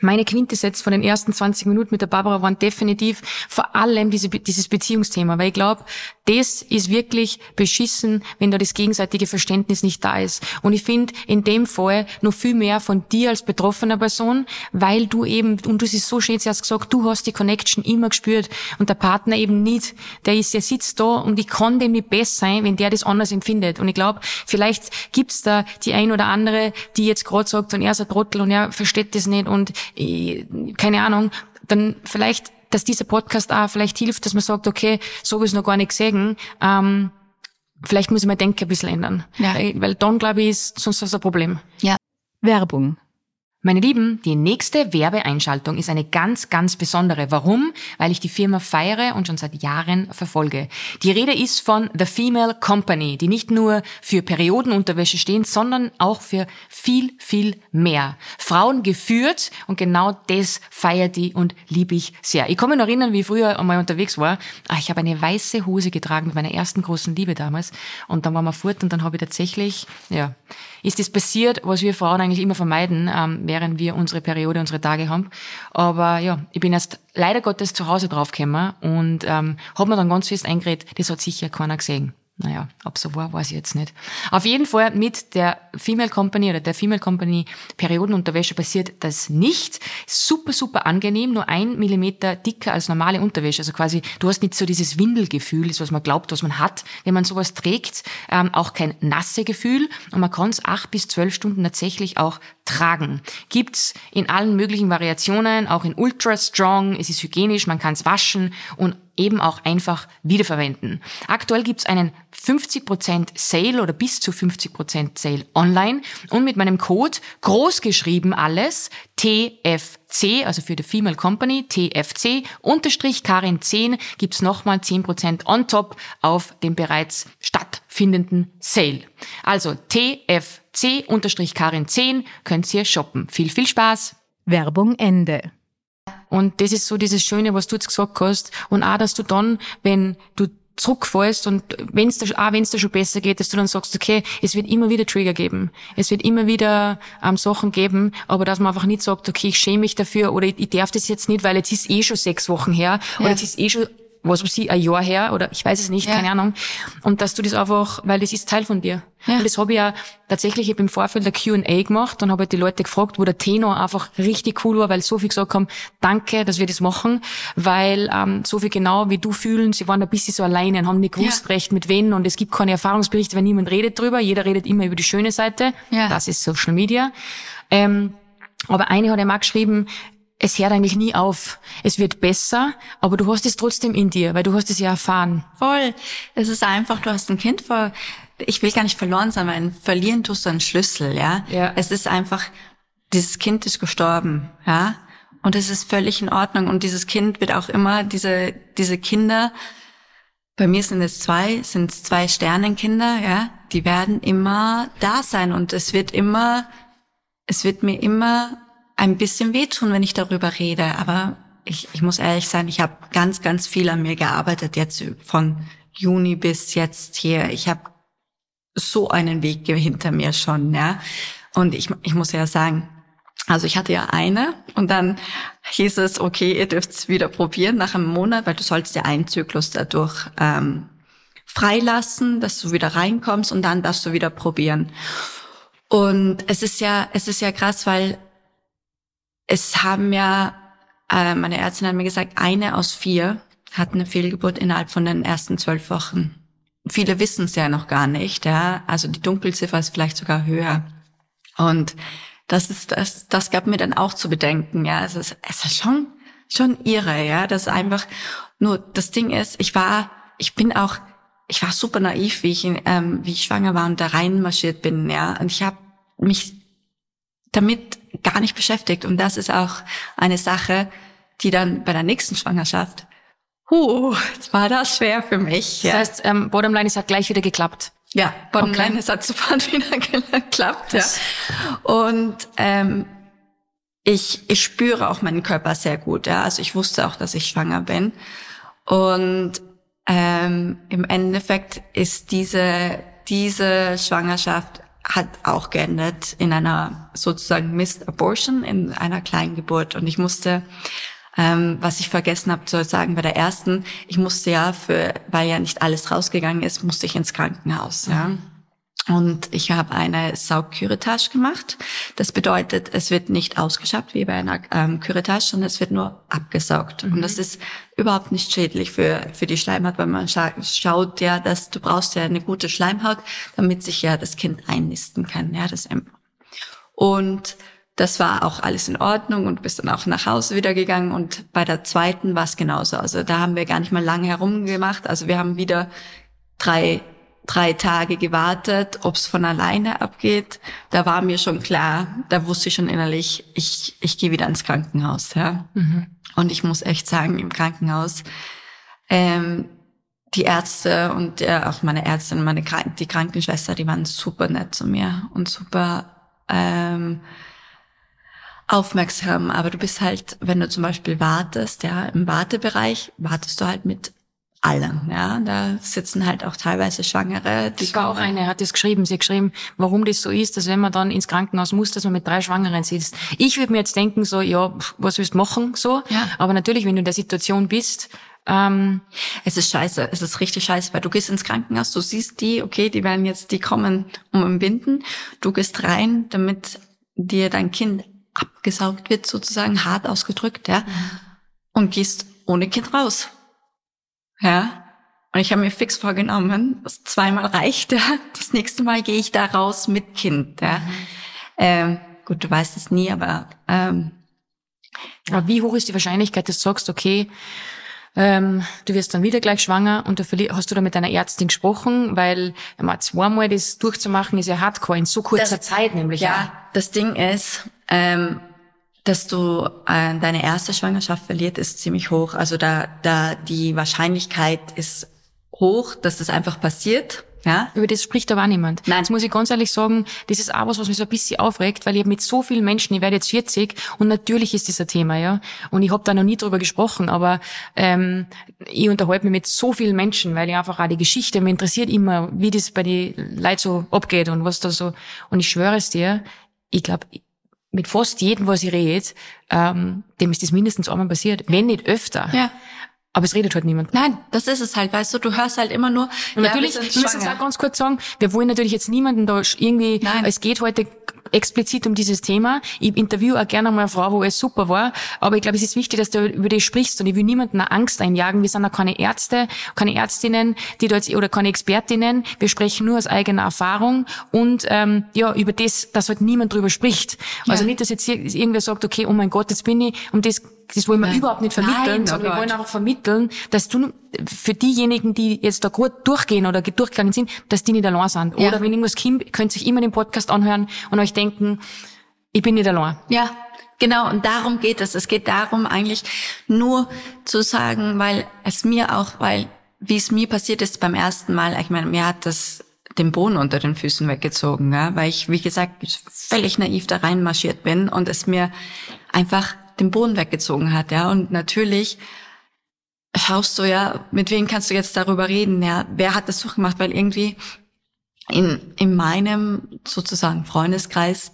S1: meine Quintessenz von den ersten 20 Minuten mit der Barbara waren definitiv vor allem diese, dieses Beziehungsthema, weil ich glaube, das ist wirklich beschissen, wenn da das gegenseitige Verständnis nicht da ist. Und ich finde in dem Fall noch viel mehr von dir als betroffener Person, weil du eben, und du hast es so schön jetzt gesagt, du hast die Connection immer gespürt und der Partner eben nicht. Der ist, der sitzt da und ich kann dem nicht besser sein, wenn der das anders empfindet. Und ich glaube, vielleicht gibt's da die ein oder andere, die jetzt gerade sagt, und er ist ein Trottel und er versteht das nicht und ich, keine Ahnung, dann vielleicht dass dieser Podcast auch vielleicht hilft, dass man sagt, okay, so habe ich noch gar nicht gesehen. Ähm, vielleicht muss ich mein Denken ein bisschen ändern. Ja. Weil dann, glaube ich, ist sonst das ein Problem.
S3: Ja. Werbung.
S1: Meine Lieben, die nächste Werbeeinschaltung ist eine ganz, ganz besondere. Warum? Weil ich die Firma feiere und schon seit Jahren verfolge. Die Rede ist von The Female Company, die nicht nur für Periodenunterwäsche stehen, sondern auch für viel, viel mehr. Frauen geführt und genau das feiert die und liebe ich sehr. Ich mich noch erinnern, wie ich früher einmal unterwegs war. Ah, ich habe eine weiße Hose getragen mit meiner ersten großen Liebe damals und dann waren wir fort und dann habe ich tatsächlich, ja, ist das passiert, was wir Frauen eigentlich immer vermeiden, ähm, während wir unsere Periode, unsere Tage haben. Aber ja, ich bin erst leider Gottes zu Hause draufgekommen und ähm, habe mir dann ganz fest eingeredet, das hat sicher keiner gesehen. Naja, ob so war, weiß ich jetzt nicht. Auf jeden Fall mit der Female Company oder der Female Company Periodenunterwäsche passiert das nicht. Super, super angenehm, nur ein Millimeter dicker als normale Unterwäsche. Also quasi, du hast nicht so dieses Windelgefühl, das was man glaubt, was man hat, wenn man sowas trägt. Ähm, auch kein nasse Gefühl und man kann es acht bis zwölf Stunden tatsächlich auch tragen. Gibt's in allen möglichen Variationen, auch in Ultra Strong. Es ist hygienisch, man kann es waschen und eben auch einfach wiederverwenden. Aktuell gibt's einen 50% Sale oder bis zu 50% Sale online und mit meinem Code großgeschrieben alles TFC, also für die Female Company, TFC, unterstrich Karin 10 gibt's nochmal 10% on top auf dem bereits stattfindenden Sale. Also TFC unterstrich Karin 10 könnt ihr shoppen. Viel, viel Spaß!
S3: Werbung Ende.
S1: Und das ist so dieses Schöne, was du jetzt gesagt hast. Und auch, dass du dann, wenn du zurückfallst und wenn es auch wenn es dir schon besser geht, dass du dann sagst, okay, es wird immer wieder Trigger geben. Es wird immer wieder ähm, Sachen geben, aber dass man einfach nicht sagt, okay, ich schäme mich dafür oder ich, ich darf das jetzt nicht, weil jetzt ist eh schon sechs Wochen her ja. oder jetzt ist eh schon was weiß ich, ein Jahr her oder ich weiß es nicht, ja. keine Ahnung. Und dass du das einfach, weil das ist Teil von dir. Ja. Und das habe ich ja tatsächlich, ich im Vorfeld der Q&A gemacht und habe halt die Leute gefragt, wo der Tenor einfach richtig cool war, weil so viel gesagt haben, danke, dass wir das machen, weil ähm, so viel genau wie du fühlen, sie waren ein bisschen so alleine und haben nicht gewusst ja. recht mit wen und es gibt keine Erfahrungsberichte, wenn niemand redet drüber, jeder redet immer über die schöne Seite, ja. das ist Social Media. Ähm, aber eine hat einmal geschrieben, es hört eigentlich nie auf. Es wird besser, aber du hast es trotzdem in dir, weil du hast es ja erfahren.
S2: Voll. Es ist einfach, du hast ein Kind vor, ich will gar nicht verloren sein, weil verlieren tust du einen Schlüssel, ja? ja. Es ist einfach, dieses Kind ist gestorben, ja? Und es ist völlig in Ordnung. Und dieses Kind wird auch immer, diese, diese Kinder, bei mir sind es zwei, sind es zwei Sternenkinder, ja? Die werden immer da sein und es wird immer, es wird mir immer ein bisschen wehtun, wenn ich darüber rede. Aber ich, ich muss ehrlich sein, ich habe ganz, ganz viel an mir gearbeitet, jetzt von Juni bis jetzt hier. Ich habe so einen Weg hinter mir schon, ja. Und ich, ich muss ja sagen, also ich hatte ja eine und dann hieß es, okay, ihr dürft es wieder probieren nach einem Monat, weil du sollst ja einen Zyklus dadurch ähm, freilassen, dass du wieder reinkommst und dann darfst du wieder probieren. Und es ist ja, es ist ja krass, weil es haben ja, äh, meine Ärztin hat mir gesagt, eine aus vier hat eine Fehlgeburt innerhalb von den ersten zwölf Wochen. Viele wissen es ja noch gar nicht, ja. Also die Dunkelziffer ist vielleicht sogar höher. Und das ist, das, das gab mir dann auch zu bedenken, ja. Es ist, es ist schon, schon irre, ja. Das ist einfach, nur das Ding ist, ich war, ich bin auch, ich war super naiv, wie ich, ähm, wie ich schwanger war und da reinmarschiert bin, ja. Und ich habe mich damit gar nicht beschäftigt. Und das ist auch eine Sache, die dann bei der nächsten Schwangerschaft, huh, jetzt war das schwer für mich.
S1: Ja. Das heißt, ähm, Bottomline, es hat gleich wieder geklappt.
S2: Ja, Bottomline, okay. es hat sofort wieder (laughs) geklappt. Ja. Und ähm, ich, ich spüre auch meinen Körper sehr gut. Ja. Also ich wusste auch, dass ich schwanger bin. Und ähm, im Endeffekt ist diese, diese Schwangerschaft hat auch geendet in einer sozusagen Missed Abortion, in einer kleinen Geburt. Und ich musste, ähm, was ich vergessen habe zu sagen bei der ersten, ich musste ja für, weil ja nicht alles rausgegangen ist, musste ich ins Krankenhaus. Ja. Mhm. Und ich habe eine Saugküretage gemacht. Das bedeutet, es wird nicht ausgeschabt wie bei einer ähm, Küretage, sondern es wird nur abgesaugt. Mhm. Und das ist überhaupt nicht schädlich für, für die Schleimhaut, weil man scha schaut ja, dass du brauchst ja eine gute Schleimhaut, damit sich ja das Kind einnisten kann, ja, das Embryo. Und das war auch alles in Ordnung und bist dann auch nach Hause wieder gegangen und bei der zweiten war es genauso. Also da haben wir gar nicht mal lange herumgemacht. Also wir haben wieder drei drei Tage gewartet, ob es von alleine abgeht. Da war mir schon klar, da wusste ich schon innerlich, ich, ich gehe wieder ins Krankenhaus. Ja? Mhm. Und ich muss echt sagen, im Krankenhaus, ähm, die Ärzte und äh, auch meine Ärztin, meine die Krankenschwester, die waren super nett zu mir und super ähm, aufmerksam. Aber du bist halt, wenn du zum Beispiel wartest, ja, im Wartebereich wartest du halt mit alle. Ja, da sitzen halt auch teilweise Schwangere.
S1: Die das war auch eine, hat das geschrieben. Sie hat geschrieben, warum das so ist, dass wenn man dann ins Krankenhaus muss, dass man mit drei Schwangeren sitzt. Ich würde mir jetzt denken, so, ja, was willst du machen, so. Ja. Aber natürlich, wenn du in der Situation bist, ähm,
S2: es ist scheiße, es ist richtig scheiße, weil du gehst ins Krankenhaus, du siehst die, okay, die werden jetzt, die kommen um entbinden. Du gehst rein, damit dir dein Kind abgesaugt wird, sozusagen hart ausgedrückt, ja, mhm. und gehst ohne Kind raus. Ja. Und ich habe mir fix vorgenommen, das zweimal reicht, (laughs) ja. Das nächste Mal gehe ich da raus mit Kind, ja. Mhm. Ähm, gut, du weißt es nie, aber, ähm,
S1: aber wie hoch ist die Wahrscheinlichkeit, dass du sagst, okay, ähm, du wirst dann wieder gleich schwanger und da hast du da mit deiner Ärztin gesprochen, weil einmal zweimal das durchzumachen ist ja hardcore in so kurzer das, Zeit nämlich.
S2: Ja, ja, das Ding ist, ähm, dass du äh, deine erste Schwangerschaft verliert, ist ziemlich hoch. Also da, da die Wahrscheinlichkeit ist hoch, dass das einfach passiert. Ja?
S1: Über das spricht aber auch niemand. Nein. Das muss ich ganz ehrlich sagen, das ist auch was, was mich so ein bisschen aufregt, weil ich mit so vielen Menschen, ich werde jetzt 40 und natürlich ist das ein Thema, ja. Und ich habe da noch nie drüber gesprochen, aber ähm, ich unterhalte mich mit so vielen Menschen, weil ich einfach auch die Geschichte, mir interessiert immer, wie das bei den Leuten so abgeht und was da so. Und ich schwöre es dir, ich glaube, mit fast jedem, was ich rede, ähm, dem ist das mindestens einmal passiert, wenn nicht öfter. Ja. Aber es redet halt niemand.
S2: Nein, das ist es halt, weißt du, du hörst halt immer nur.
S1: Und ja, natürlich, wir müssen es auch ganz kurz sagen, wir wollen natürlich jetzt niemanden da irgendwie, Nein. es geht heute explizit um dieses Thema. Ich interview auch gerne mal eine Frau, wo es super war. Aber ich glaube, es ist wichtig, dass du über das sprichst und ich will niemanden eine Angst einjagen. Wir sind auch keine Ärzte, keine Ärztinnen, die jetzt, oder keine Expertinnen. Wir sprechen nur aus eigener Erfahrung und ähm, ja, über das, dass halt niemand drüber spricht. Also nicht, dass jetzt irgendwer sagt, okay, oh mein Gott, jetzt bin ich, um das das wollen wir Nein. überhaupt nicht vermitteln, Nein, oh sondern wir wollen einfach vermitteln, dass du für diejenigen, die jetzt da gut durchgehen oder durchgegangen sind, dass die nicht allein sind. Ja. Oder wenn irgendwas kommt, könnt ihr euch immer den Podcast anhören und euch denken, ich bin nicht allein.
S2: Ja, genau. Und darum geht es. Es geht darum eigentlich nur zu sagen, weil es mir auch, weil wie es mir passiert ist beim ersten Mal, ich meine, mir hat das den Boden unter den Füßen weggezogen, ja, weil ich, wie gesagt, völlig naiv da reinmarschiert bin und es mir einfach den Boden weggezogen hat, ja. Und natürlich schaust du ja, mit wem kannst du jetzt darüber reden, ja. Wer hat das durchgemacht? Weil irgendwie in, in meinem sozusagen Freundeskreis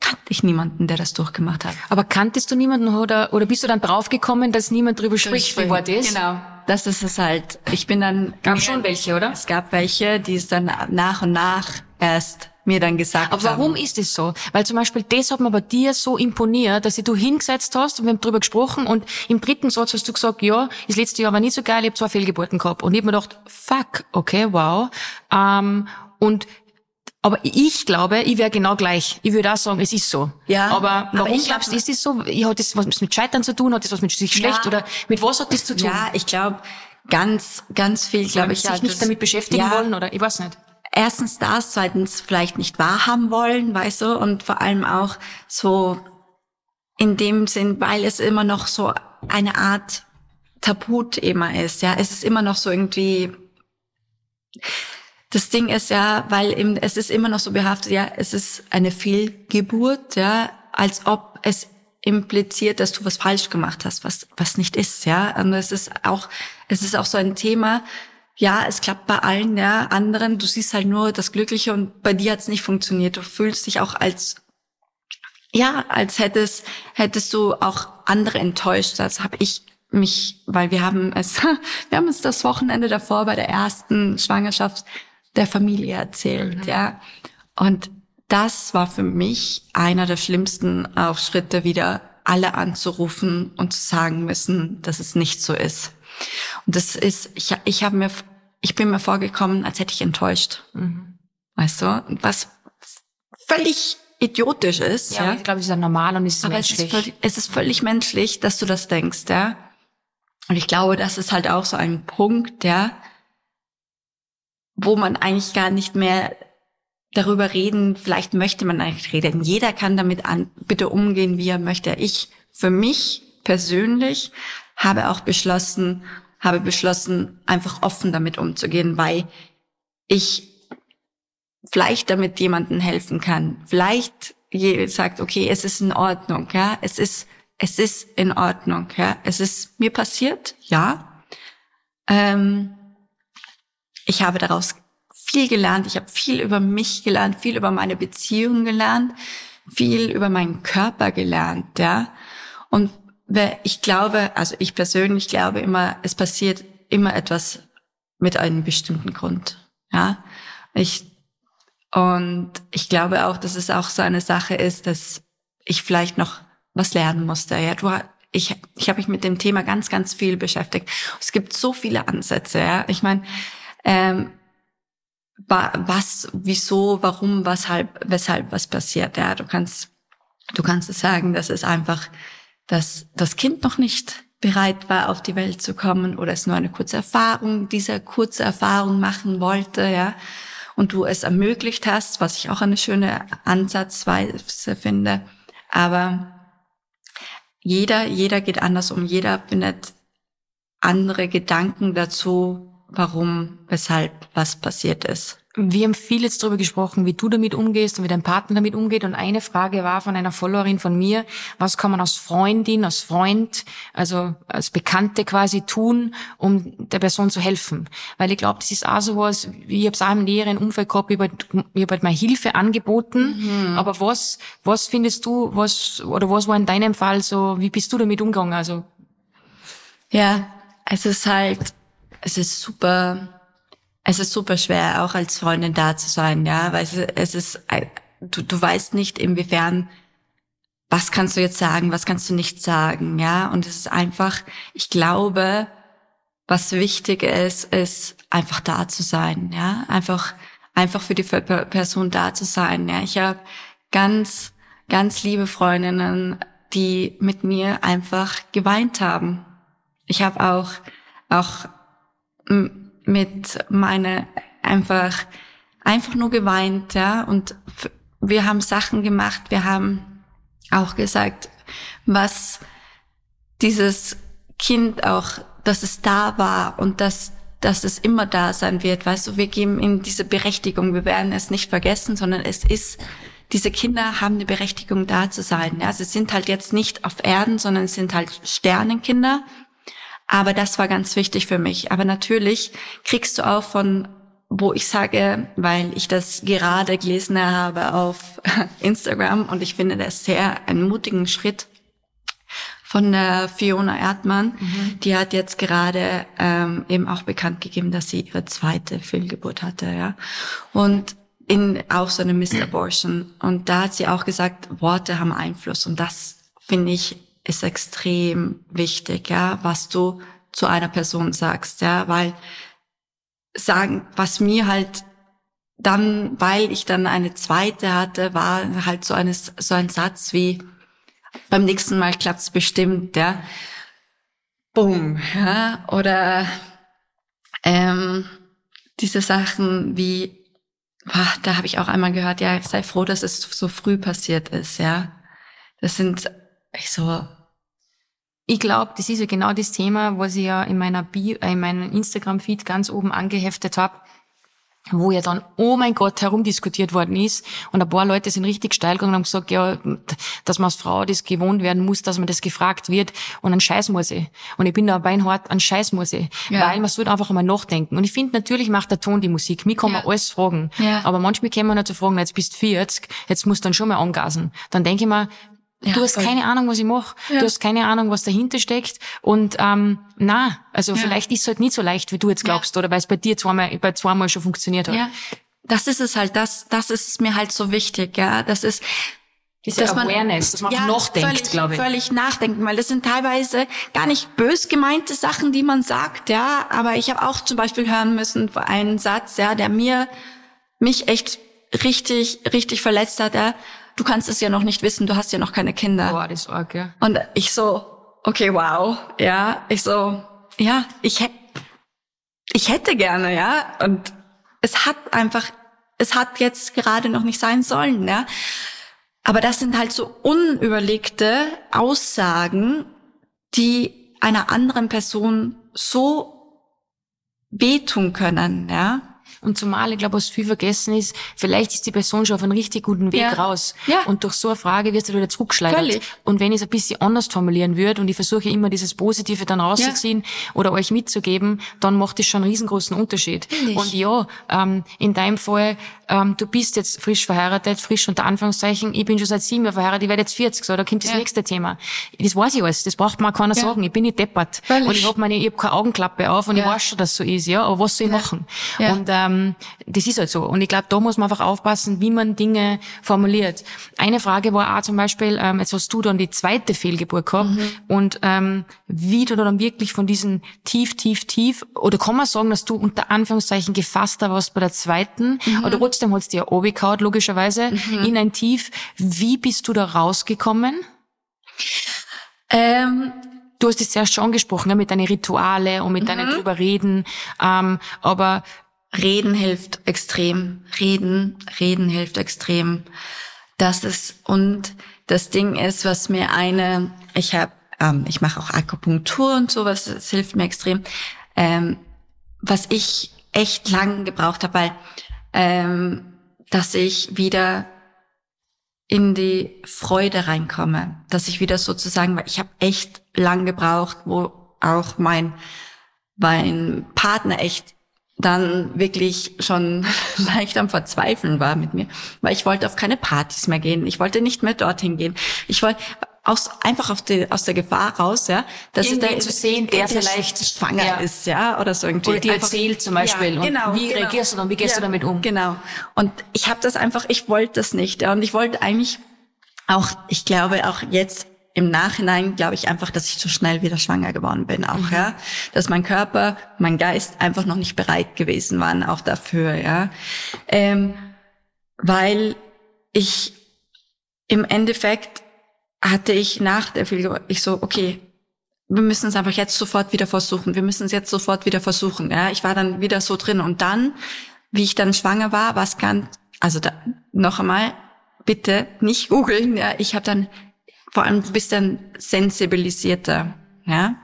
S2: kannte ich niemanden, der das durchgemacht hat.
S1: Aber kanntest du niemanden oder, oder bist du dann draufgekommen, dass niemand drüber spricht, wie Wort ist?
S2: Genau. Das ist es halt. Ich bin dann.
S1: Gab schon welche, oder?
S2: Es gab welche, die es dann nach und nach erst mir dann gesagt
S1: Aber warum
S2: haben.
S1: ist es so? Weil zum Beispiel das hat mir bei dir so imponiert, dass du hingesetzt hast und wir haben drüber gesprochen und im dritten Satz hast du gesagt, ja, das letzte Jahr war nicht so geil, ich habe zwei Fehlgeburten gehabt. Und ich hab mir gedacht, fuck, okay, wow. Ähm, und aber ich glaube, ich wäre genau gleich. Ich würde auch sagen, es ist so. Ja. Aber warum aber glaubst du, ist es so? Hat das was mit Scheitern zu tun? Hat das was mit sich schlecht? Ja. Oder mit was hat das zu tun?
S2: Ja, ich glaube, ganz, ganz viel, glaube ich.
S1: Sich ja, nicht damit beschäftigen ja. wollen oder ich weiß nicht
S2: erstens das, zweitens vielleicht nicht wahrhaben wollen, weißt du, und vor allem auch so in dem Sinn, weil es immer noch so eine Art Tabuthema ist, ja, es ist immer noch so irgendwie, das Ding ist ja, weil eben, es ist immer noch so behaftet, ja, es ist eine Fehlgeburt, ja, als ob es impliziert, dass du was falsch gemacht hast, was, was nicht ist, ja. Und es ist auch, es ist auch so ein Thema, ja, es klappt bei allen, ja, anderen, du siehst halt nur das Glückliche und bei dir hat es nicht funktioniert. Du fühlst dich auch als, ja, als hättest, hättest du auch andere enttäuscht. Das habe ich mich, weil wir haben es, (laughs) wir haben es das Wochenende davor bei der ersten Schwangerschaft der Familie erzählt, mhm. ja. Und das war für mich einer der schlimmsten Aufschritte, wieder alle anzurufen und zu sagen müssen, dass es nicht so ist. Und das ist, ich, ich habe mir, ich bin mir vorgekommen, als hätte ich enttäuscht. Mhm. Weißt du? Was völlig idiotisch ist.
S1: Ja, ja. ich glaube, es ist ja normal und es ist
S2: Aber
S1: menschlich.
S2: Es ist, völlig, es ist völlig menschlich, dass du das denkst, ja. Und ich glaube, das ist halt auch so ein Punkt, ja, wo man eigentlich gar nicht mehr darüber reden, vielleicht möchte man eigentlich reden. Jeder kann damit an, bitte umgehen, wie er möchte. Ich für mich persönlich habe auch beschlossen, habe beschlossen, einfach offen damit umzugehen, weil ich vielleicht damit jemanden helfen kann. Vielleicht sagt, okay, es ist in Ordnung, ja, es ist, es ist in Ordnung, ja, es ist mir passiert, ja. Ähm, ich habe daraus viel gelernt. Ich habe viel über mich gelernt, viel über meine Beziehung gelernt, viel über meinen Körper gelernt, ja. Und ich glaube, also ich persönlich glaube immer, es passiert immer etwas mit einem bestimmten Grund, ja. Ich und ich glaube auch, dass es auch so eine Sache ist, dass ich vielleicht noch was lernen musste. Ja, du, ich, ich habe mich mit dem Thema ganz, ganz viel beschäftigt. Es gibt so viele Ansätze. Ja, ich meine, ähm, was, wieso, warum, weshalb, weshalb was passiert. Ja, du kannst, du kannst sagen, dass es einfach, dass das Kind noch nicht bereit war, auf die Welt zu kommen oder es nur eine kurze Erfahrung, diese kurze Erfahrung machen wollte, ja, und du es ermöglicht hast, was ich auch eine schöne Ansatzweise finde. Aber jeder, jeder geht anders um, jeder findet andere Gedanken dazu, warum, weshalb was passiert ist.
S1: Wir haben viel jetzt darüber gesprochen, wie du damit umgehst und wie dein Partner damit umgeht. Und eine Frage war von einer Followerin von mir, was kann man als Freundin, als Freund, also als Bekannte quasi tun, um der Person zu helfen? Weil ich glaube, das ist auch so was, ich habe es auch im näheren Umfeld gehabt, ich habe halt, halt mal Hilfe angeboten. Mhm. Aber was, was findest du, was, oder was war in deinem Fall so, wie bist du damit umgegangen? Also
S2: Ja, es ist halt, es ist super, es ist super schwer, auch als Freundin da zu sein, ja, weil es, es ist, du, du weißt nicht, inwiefern, was kannst du jetzt sagen, was kannst du nicht sagen, ja, und es ist einfach, ich glaube, was wichtig ist, ist einfach da zu sein, ja, einfach, einfach für die Person da zu sein, ja. Ich habe ganz, ganz liebe Freundinnen, die mit mir einfach geweint haben. Ich habe auch, auch mit meine einfach einfach nur geweint, ja, und wir haben Sachen gemacht, wir haben auch gesagt, was dieses Kind auch, dass es da war und dass dass es immer da sein wird, weißt du, wir geben ihm diese Berechtigung, wir werden es nicht vergessen, sondern es ist, diese Kinder haben eine Berechtigung da zu sein, ja, sie sind halt jetzt nicht auf Erden, sondern sind halt Sternenkinder aber das war ganz wichtig für mich. Aber natürlich kriegst du auch von wo ich sage, weil ich das gerade gelesen habe auf (laughs) Instagram und ich finde das sehr einen mutigen Schritt von der Fiona Erdmann. Mhm. Die hat jetzt gerade ähm, eben auch bekannt gegeben, dass sie ihre zweite Fehlgeburt hatte, ja. Und in auch so eine Mist Abortion. Und da hat sie auch gesagt, Worte haben Einfluss. Und das finde ich ist extrem wichtig, ja, was du zu einer Person sagst, ja, weil sagen, was mir halt dann, weil ich dann eine zweite hatte, war halt so eines, so ein Satz wie, beim nächsten Mal klappt's bestimmt, ja. Boom, ja, oder, ähm, diese Sachen wie, boah, da habe ich auch einmal gehört, ja, sei froh, dass es so früh passiert ist, ja. Das sind ich so,
S1: ich glaube, das ist ja genau das Thema, was ich ja in meiner Bio, äh, in meinem Instagram-Feed ganz oben angeheftet habe. wo ja dann, oh mein Gott, herumdiskutiert worden ist. Und ein paar Leute sind richtig steil gegangen und haben gesagt, ja, dass man als Frau das gewohnt werden muss, dass man das gefragt wird. Und ein Scheiß muss ich. Und ich bin da beinhart, ein Scheiß muss ich. Ja. Weil man sollte einfach einmal nachdenken. Und ich finde, natürlich macht der Ton die Musik. Mir kann man alles fragen. Ja. Aber manchmal kann man nicht so fragen, jetzt bist du 40, jetzt musst du dann schon mal angasen. Dann denke ich mir, ja, du hast voll. keine Ahnung, was ich mache. Ja. Du hast keine Ahnung, was dahinter steckt. Und ähm, na, also ja. vielleicht ist es halt nicht so leicht, wie du jetzt glaubst, oder weil es bei dir zweimal, bei zweimal schon funktioniert hat. Ja.
S2: Das ist es halt, das, das ist mir halt so wichtig, ja. Das ist,
S1: diese dass Awareness, dass man ja, nachdenkt, glaube ich.
S2: Völlig nachdenken, weil das sind teilweise gar nicht bös gemeinte Sachen, die man sagt, ja. Aber ich habe auch zum Beispiel hören müssen einen Satz, ja, der mir mich echt richtig, richtig verletzt hat. Ja du kannst es ja noch nicht wissen, du hast ja noch keine Kinder.
S1: Boah, das ist arg, ja.
S2: Und ich so, okay, wow, ja, ich so, ja, ich hätte, ich hätte gerne, ja, und es hat einfach, es hat jetzt gerade noch nicht sein sollen, ja. Aber das sind halt so unüberlegte Aussagen, die einer anderen Person so wehtun können, ja.
S1: Und zumal, ich glaube, was viel vergessen ist, vielleicht ist die Person schon auf einem richtig guten Weg ja. raus. Ja. Und durch so eine Frage wirst du wieder zurückgeschleudert. Völlig. Und wenn ich es ein bisschen anders formulieren würde und ich versuche immer dieses Positive dann rauszuziehen ja. oder euch mitzugeben, dann macht das schon einen riesengroßen Unterschied. Nicht. Und ja, ähm, in deinem Fall, ähm, du bist jetzt frisch verheiratet, frisch unter Anführungszeichen, ich bin schon seit sieben Jahren verheiratet, ich werde jetzt 40, so, da kommt das nächste Thema. Das weiß ich alles, das braucht mir keiner sagen, ich bin nicht deppert. Völlig. Und ich habe meine, ich hab keine Augenklappe auf und ich weiß schon, dass so ist, ja, aber was soll ich machen? Und ähm, ähm, das ist halt so. Und ich glaube, da muss man einfach aufpassen, wie man Dinge formuliert. Eine Frage war auch zum Beispiel, ähm, jetzt hast du dann die zweite Fehlgeburt gehabt mhm. und ähm, wie du dann wirklich von diesen tief, tief, tief, oder kann man sagen, dass du unter Anführungszeichen gefasster warst bei der zweiten, mhm. oder trotzdem hast du ja runtergehauen, logischerweise, mhm. in ein Tief. Wie bist du da rausgekommen? Ähm, du hast es zuerst schon angesprochen, ja, mit deinen Rituale und mit mhm. deinen drüber reden. Ähm, aber
S2: Reden hilft extrem. Reden, reden hilft extrem. Das ist und das Ding ist, was mir eine, ich habe, ähm, ich mache auch Akupunktur und sowas, das hilft mir extrem. Ähm, was ich echt lang gebraucht habe, weil ähm, dass ich wieder in die Freude reinkomme, dass ich wieder sozusagen, weil ich habe echt lang gebraucht, wo auch mein mein Partner echt dann wirklich schon (laughs) leicht am Verzweifeln war mit mir, weil ich wollte auf keine Partys mehr gehen. Ich wollte nicht mehr dorthin gehen. Ich wollte aus, einfach auf die, aus der Gefahr raus, ja,
S1: dass irgendwie da zu sehen, der, vielleicht
S2: schwanger ja. ist, ja, oder so irgendwie.
S1: Oder dir erzählt zum Beispiel. Ja, genau, und wie genau. reagierst du dann? Wie gehst ja, du damit um?
S2: Genau. Und ich habe das einfach, ich wollte das nicht, ja, und ich wollte eigentlich auch, ich glaube auch jetzt im Nachhinein glaube ich einfach, dass ich zu schnell wieder schwanger geworden bin auch, mhm. ja. Dass mein Körper, mein Geist einfach noch nicht bereit gewesen waren auch dafür, ja. Ähm, weil ich im Endeffekt hatte ich nach der Fehlgeburt, ich so, okay, wir müssen es einfach jetzt sofort wieder versuchen. Wir müssen es jetzt sofort wieder versuchen. Ja, ich war dann wieder so drin und dann, wie ich dann schwanger war, war es ganz, also da, noch einmal, bitte nicht googeln. Ja, ich habe dann vor allem du bist dann sensibilisierter, ja.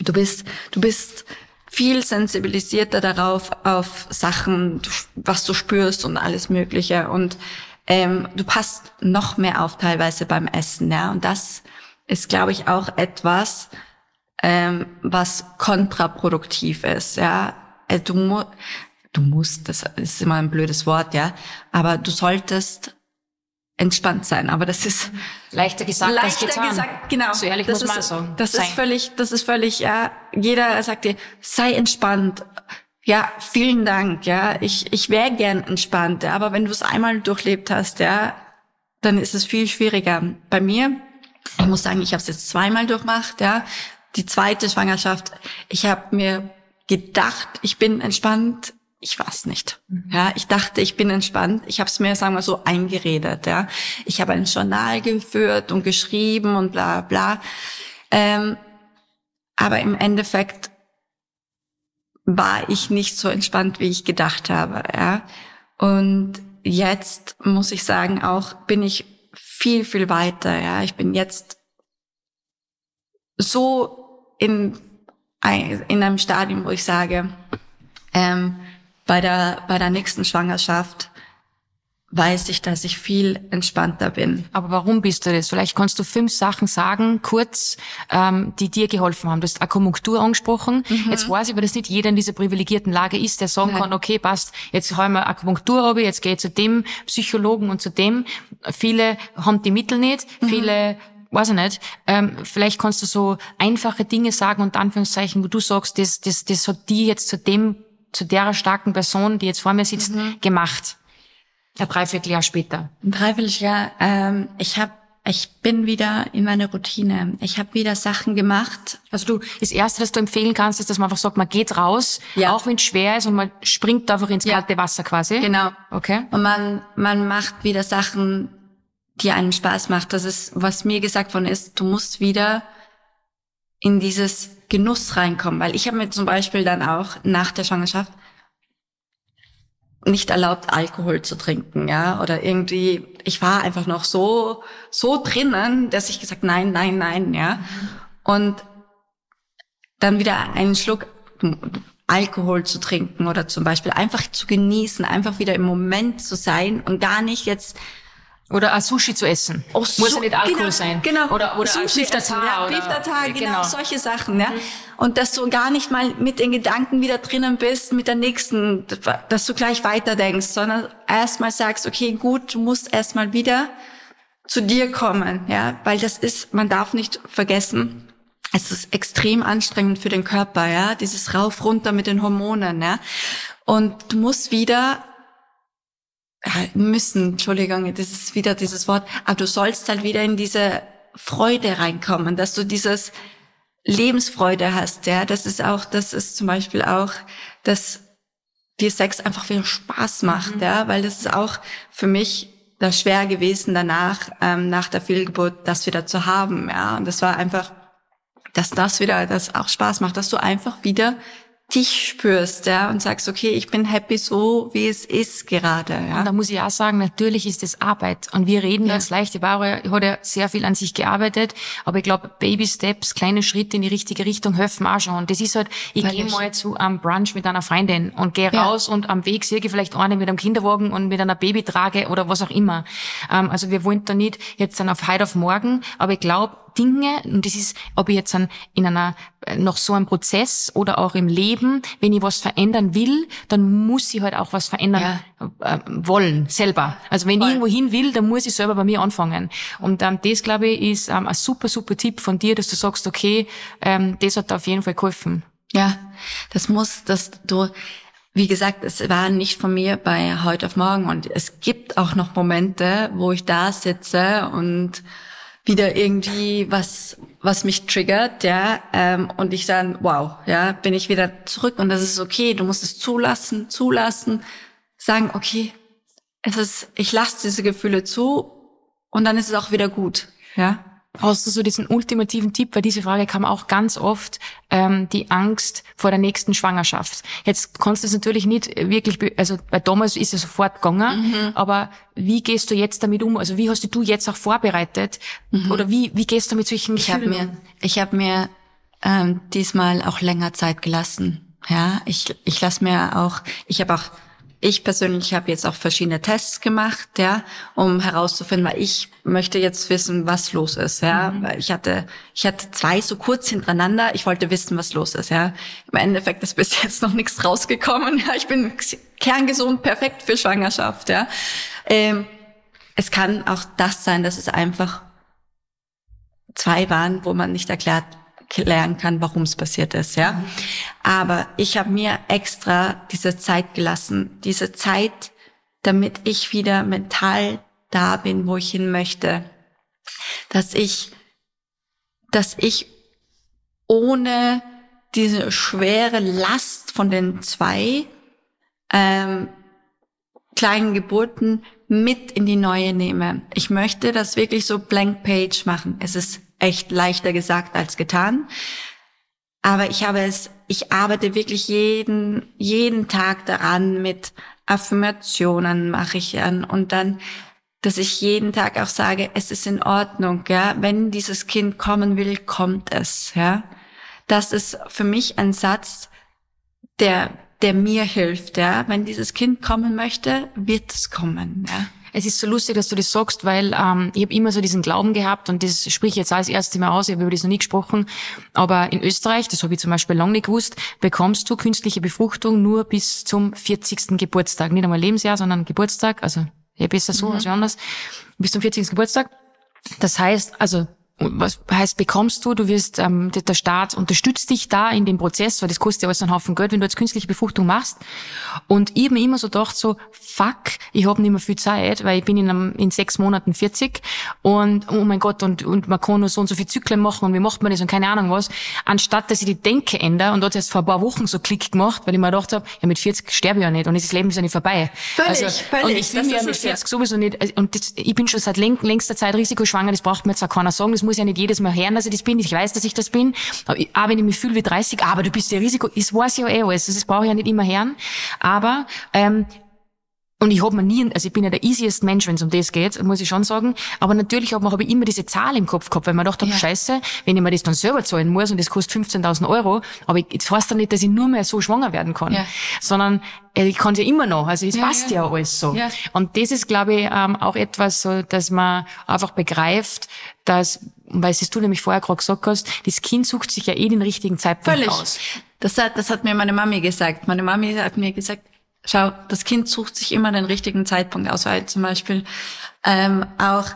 S2: Du bist, du bist viel sensibilisierter darauf, auf Sachen, was du spürst und alles Mögliche. Und ähm, du passt noch mehr auf teilweise beim Essen, ja. Und das ist, glaube ich, auch etwas, ähm, was kontraproduktiv ist, ja. Äh, du, mu du musst, das ist immer ein blödes Wort, ja. Aber du solltest entspannt sein. Aber das ist
S1: leichter gesagt
S2: leichter als getan. gesagt, genau.
S1: So ehrlich
S2: das
S1: muss
S2: man
S1: ist, sagen.
S2: Das sein. ist völlig, das ist völlig, ja. Jeder sagt dir, sei entspannt. Ja, vielen Dank. Ja, ich ich wäre gern entspannt. Ja, aber wenn du es einmal durchlebt hast, ja, dann ist es viel schwieriger. Bei mir, ich muss sagen, ich habe es jetzt zweimal durchmacht. Ja, die zweite Schwangerschaft. Ich habe mir gedacht, ich bin entspannt ich war's nicht. Mhm. Ja, ich dachte, ich bin entspannt. Ich habe es mir, sagen wir so, eingeredet. Ja, ich habe ein Journal geführt und geschrieben und bla bla. Ähm, aber im Endeffekt war ich nicht so entspannt, wie ich gedacht habe. Ja, und jetzt muss ich sagen, auch bin ich viel viel weiter. Ja, ich bin jetzt so in in einem Stadium, wo ich sage, ähm, bei der, bei der nächsten Schwangerschaft weiß ich, dass ich viel entspannter bin.
S1: Aber warum bist du das? Vielleicht kannst du fünf Sachen sagen, kurz, ähm, die dir geholfen haben. Du hast Akupunktur angesprochen. Mhm. Jetzt weiß ich, weil das nicht jeder in dieser privilegierten Lage ist, der sagen Nein. kann, okay, passt, jetzt haben wir Akupunktur ab, jetzt gehe ich zu dem Psychologen und zu dem. Viele haben die Mittel nicht, mhm. viele weiß ich nicht, ähm, vielleicht kannst du so einfache Dinge sagen und Anführungszeichen, wo du sagst, das, das, das hat die jetzt zu dem, zu der starken Person, die jetzt vor mir sitzt, mhm. gemacht. Ein Dreivierteljahr später.
S2: Ein Dreivierteljahr. Ähm, ich habe ich bin wieder in meine Routine. Ich habe wieder Sachen gemacht.
S1: Also du, das Erste, das du empfehlen kannst, ist, dass man einfach sagt, man geht raus, ja. auch wenn es schwer ist und man springt einfach ins ja. kalte Wasser quasi.
S2: Genau. Okay. Und man, man macht wieder Sachen, die einem Spaß macht. Das ist, was mir gesagt worden ist, du musst wieder in dieses Genuss reinkommen. Weil ich habe mir zum Beispiel dann auch nach der Schwangerschaft nicht erlaubt, Alkohol zu trinken, ja, oder irgendwie, ich war einfach noch so, so drinnen, dass ich gesagt, nein, nein, nein, ja. Und dann wieder einen Schluck Alkohol zu trinken oder zum Beispiel einfach zu genießen, einfach wieder im Moment zu sein und gar nicht jetzt
S1: oder Sushi zu essen.
S2: Oh, Muss ja nicht Alkohol
S1: genau,
S2: sein.
S1: Genau.
S2: Oder, oder
S1: Sushi Beef Tartar.
S2: Ja, Beef Tartar, genau, genau, solche Sachen. Ja. Mhm. Und dass du gar nicht mal mit den Gedanken wieder drinnen bist, mit der nächsten, dass du gleich weiterdenkst, sondern erstmal sagst, okay, gut, du musst erstmal wieder zu dir kommen. Ja, weil das ist, man darf nicht vergessen, es ist extrem anstrengend für den Körper, ja, dieses rauf runter mit den Hormonen, ja. Und du musst wieder müssen, Entschuldigung, das ist wieder dieses Wort, aber du sollst halt wieder in diese Freude reinkommen, dass du dieses Lebensfreude hast, ja, das ist auch, das ist zum Beispiel auch, dass dir Sex einfach wieder Spaß macht, mhm. ja, weil das ist auch für mich das schwer gewesen danach, ähm, nach der Fehlgeburt, das wieder zu haben, ja, und das war einfach, dass das wieder, das auch Spaß macht, dass du einfach wieder dich spürst, ja, und sagst, okay, ich bin happy so, wie es ist gerade, ja.
S1: Und da muss ich auch sagen, natürlich ist es Arbeit. Und wir reden ja. das leicht. Die Bauer hat ja sehr viel an sich gearbeitet. Aber ich glaube, Baby Steps, kleine Schritte in die richtige Richtung helfen auch schon. Und das ist halt, ich gehe mal zu einem Brunch mit einer Freundin und gehe ja. raus und am Weg sehe ich vielleicht eine mit einem Kinderwagen und mit einer Babytrage oder was auch immer. Ähm, also wir wollen da nicht jetzt dann auf heute auf morgen. Aber ich glaube, Dinge, und das ist, ob ich jetzt an, in einer, äh, noch so einem Prozess oder auch im Leben, wenn ich was verändern will, dann muss ich halt auch was verändern ja. äh, wollen, selber. Also wenn Voll. ich irgendwo hin will, dann muss ich selber bei mir anfangen. Und ähm, das, glaube ich, ist ähm, ein super, super Tipp von dir, dass du sagst, okay, ähm, das hat auf jeden Fall geholfen.
S2: Ja, das muss, dass du, wie gesagt, es war nicht von mir bei heute auf morgen und es gibt auch noch Momente, wo ich da sitze und wieder irgendwie was, was mich triggert, ja, ähm, und ich dann, wow, ja, bin ich wieder zurück und das ist okay, du musst es zulassen, zulassen, sagen, okay, es ist, ich lasse diese Gefühle zu und dann ist es auch wieder gut, ja.
S1: Hast du so diesen ultimativen Tipp, weil diese Frage kam auch ganz oft, ähm, die Angst vor der nächsten Schwangerschaft. Jetzt kannst du es natürlich nicht wirklich, also bei Thomas ist es sofort gegangen, mhm. aber wie gehst du jetzt damit um? Also wie hast du jetzt auch vorbereitet? Mhm. Oder wie, wie gehst du mit solchen
S2: ich Gefühlen? Ich habe mir, ich hab mir ähm, diesmal auch länger Zeit gelassen. Ja, ich, ich lasse mir auch, ich habe auch ich persönlich habe jetzt auch verschiedene Tests gemacht, ja, um herauszufinden, weil ich möchte jetzt wissen, was los ist, ja, mhm. weil ich hatte, ich hatte zwei so kurz hintereinander. Ich wollte wissen, was los ist, ja. Im Endeffekt ist bis jetzt noch nichts rausgekommen. (laughs) Ja, ich bin kerngesund, perfekt für Schwangerschaft, ja. Ähm, es kann auch das sein, dass es einfach zwei waren, wo man nicht erklärt lernen kann, warum es passiert ist, ja. Aber ich habe mir extra diese Zeit gelassen, diese Zeit, damit ich wieder mental da bin, wo ich hin möchte, dass ich, dass ich ohne diese schwere Last von den zwei ähm, kleinen Geburten mit in die neue nehme. Ich möchte das wirklich so blank page machen. Es ist echt leichter gesagt als getan. Aber ich habe es, ich arbeite wirklich jeden, jeden Tag daran mit Affirmationen mache ich an und dann, dass ich jeden Tag auch sage, es ist in Ordnung, ja. Wenn dieses Kind kommen will, kommt es, ja. Das ist für mich ein Satz, der, der mir hilft, ja. Wenn dieses Kind kommen möchte, wird es kommen, ja.
S1: Es ist so lustig, dass du das sagst, weil ähm, ich habe immer so diesen Glauben gehabt und das spreche ich jetzt das erste Mal aus, ich habe über das noch nie gesprochen, aber in Österreich, das habe ich zum Beispiel lange nicht gewusst, bekommst du künstliche Befruchtung nur bis zum 40. Geburtstag. Nicht einmal Lebensjahr, sondern Geburtstag, also ja, besser so mhm. als anders, bis zum 40. Geburtstag. Das heißt, also was heißt bekommst du? Du wirst, ähm, der Staat unterstützt dich da in dem Prozess, weil das kostet ja alles einen Haufen Geld, wenn du jetzt künstliche Befruchtung machst. Und ich habe mir immer so gedacht, so, fuck, ich habe nicht mehr viel Zeit, weil ich bin in, einem, in sechs Monaten 40 und oh mein Gott, und, und man kann nur so und so viel Zyklen machen und wie macht man das und keine Ahnung was. Anstatt, dass ich die Denke ändere und dort erst vor ein paar Wochen so Klick gemacht, weil ich mir gedacht habe, ja mit 40 sterbe ich ja nicht und das Leben ist ja nicht vorbei.
S2: Völlig, also, völlig.
S1: Und ich mich ja mit 40 sowieso nicht, und das, ich bin schon seit längster Zeit risikoschwanger, das braucht mir jetzt auch keiner sagen, das muss ja nicht jedes Mal hören, dass ich das bin. Ich weiß, dass ich das bin. Aber wenn ich mich fühle wie 30, aber du bist ja Risiko, das weiß ja eh alles. Das brauche ich ja nicht immer hören. Aber ähm, und ich habe mir nie, also ich bin ja der easiest Mensch, wenn es um das geht, muss ich schon sagen. Aber natürlich habe hab ich immer diese Zahl im Kopf gehabt, weil man dachte, ja. scheiße, wenn ich mir das dann selber zahlen muss und das kostet 15.000 Euro, aber ich, das heißt dann nicht, dass ich nur mehr so schwanger werden kann, ja. sondern äh, ich kann es ja immer noch. Also es ja, passt ja. alles so. Ja. Und das ist, glaube ich, ähm, auch etwas, so, dass man einfach begreift, dass, weil es du nämlich vorher gerade gesagt hast, das Kind sucht sich ja eh den richtigen Zeitpunkt
S2: Völlig.
S1: aus.
S2: Das hat, das hat mir meine Mami gesagt. Meine Mami hat mir gesagt, schau, das Kind sucht sich immer den richtigen Zeitpunkt aus, weil zum Beispiel ähm, auch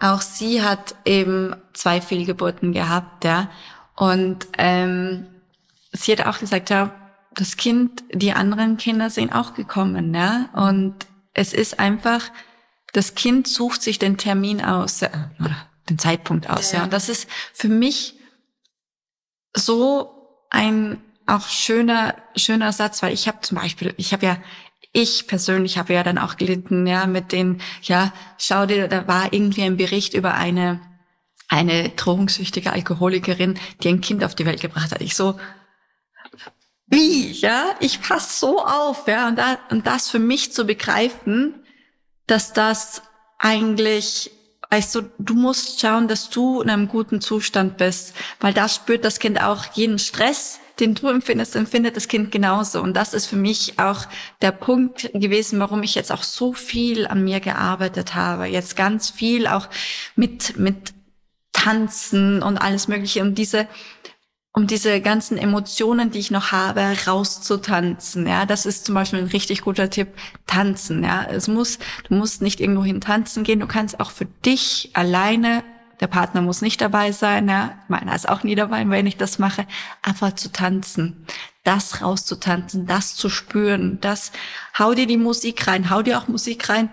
S2: auch sie hat eben zwei Fehlgeburten gehabt, ja, und ähm, sie hat auch gesagt, ja, das Kind, die anderen Kinder sind auch gekommen, ja, und es ist einfach, das Kind sucht sich den Termin aus, äh, oder den Zeitpunkt aus, ja, ja. und das ist für mich so ein auch schöner, schöner Satz, weil ich habe zum Beispiel, ich habe ja, ich persönlich habe ja dann auch gelitten, ja, mit den, ja, schau dir, da war irgendwie ein Bericht über eine, eine drogensüchtige Alkoholikerin, die ein Kind auf die Welt gebracht hat. Ich so, wie, ja, ich pass so auf, ja, und, da, und das für mich zu begreifen, dass das eigentlich Weißt du, du musst schauen, dass du in einem guten Zustand bist, weil da spürt das Kind auch jeden Stress, den du empfindest, empfindet das Kind genauso. Und das ist für mich auch der Punkt gewesen, warum ich jetzt auch so viel an mir gearbeitet habe. Jetzt ganz viel auch mit, mit Tanzen und alles Mögliche, um diese, um diese ganzen Emotionen, die ich noch habe, rauszutanzen. Ja, das ist zum Beispiel ein richtig guter Tipp. Tanzen. Ja, es muss, du musst nicht irgendwo hin tanzen gehen. Du kannst auch für dich alleine der Partner muss nicht dabei sein, ja. Meiner ist auch nie dabei, wenn ich das mache. Einfach zu tanzen. Das rauszutanzen, das zu spüren, das, hau dir die Musik rein, hau dir auch Musik rein,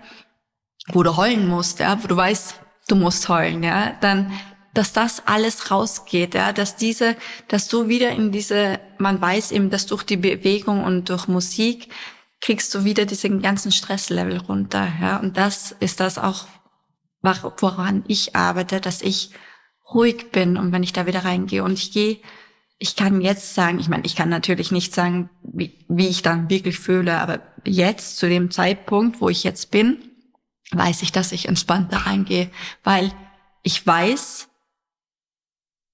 S2: wo du heulen musst, ja, wo du weißt, du musst heulen, ja. Dann, dass das alles rausgeht, ja, dass diese, dass du wieder in diese, man weiß eben, dass durch die Bewegung und durch Musik kriegst du wieder diesen ganzen Stresslevel runter, ja. Und das ist das auch, woran ich arbeite, dass ich ruhig bin und wenn ich da wieder reingehe und ich gehe, ich kann jetzt sagen, ich meine, ich kann natürlich nicht sagen, wie, wie ich dann wirklich fühle, aber jetzt zu dem Zeitpunkt, wo ich jetzt bin, weiß ich, dass ich entspannt da reingehe, weil ich weiß,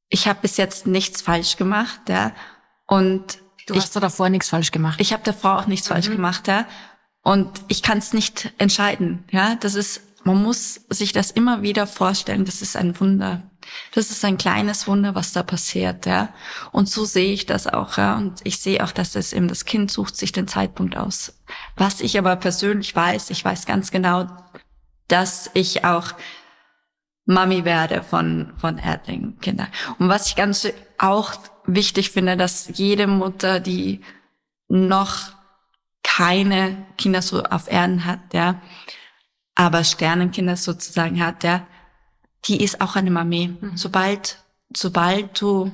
S2: ich habe bis jetzt nichts falsch gemacht, ja, und
S1: du hast da davor nichts falsch gemacht.
S2: Ich habe davor auch nichts mhm. falsch gemacht, ja, und ich kann es nicht entscheiden, ja, das ist man muss sich das immer wieder vorstellen, das ist ein Wunder. Das ist ein kleines Wunder, was da passiert, ja. Und so sehe ich das auch, ja. Und ich sehe auch, dass das eben das Kind sucht sich den Zeitpunkt aus. Was ich aber persönlich weiß, ich weiß ganz genau, dass ich auch Mami werde von, von Erdling-Kindern. Und was ich ganz auch wichtig finde, dass jede Mutter, die noch keine Kinder so auf Erden hat, ja, aber Sternenkinder sozusagen hat, ja, die ist auch eine Mami. Mhm. Sobald, sobald du,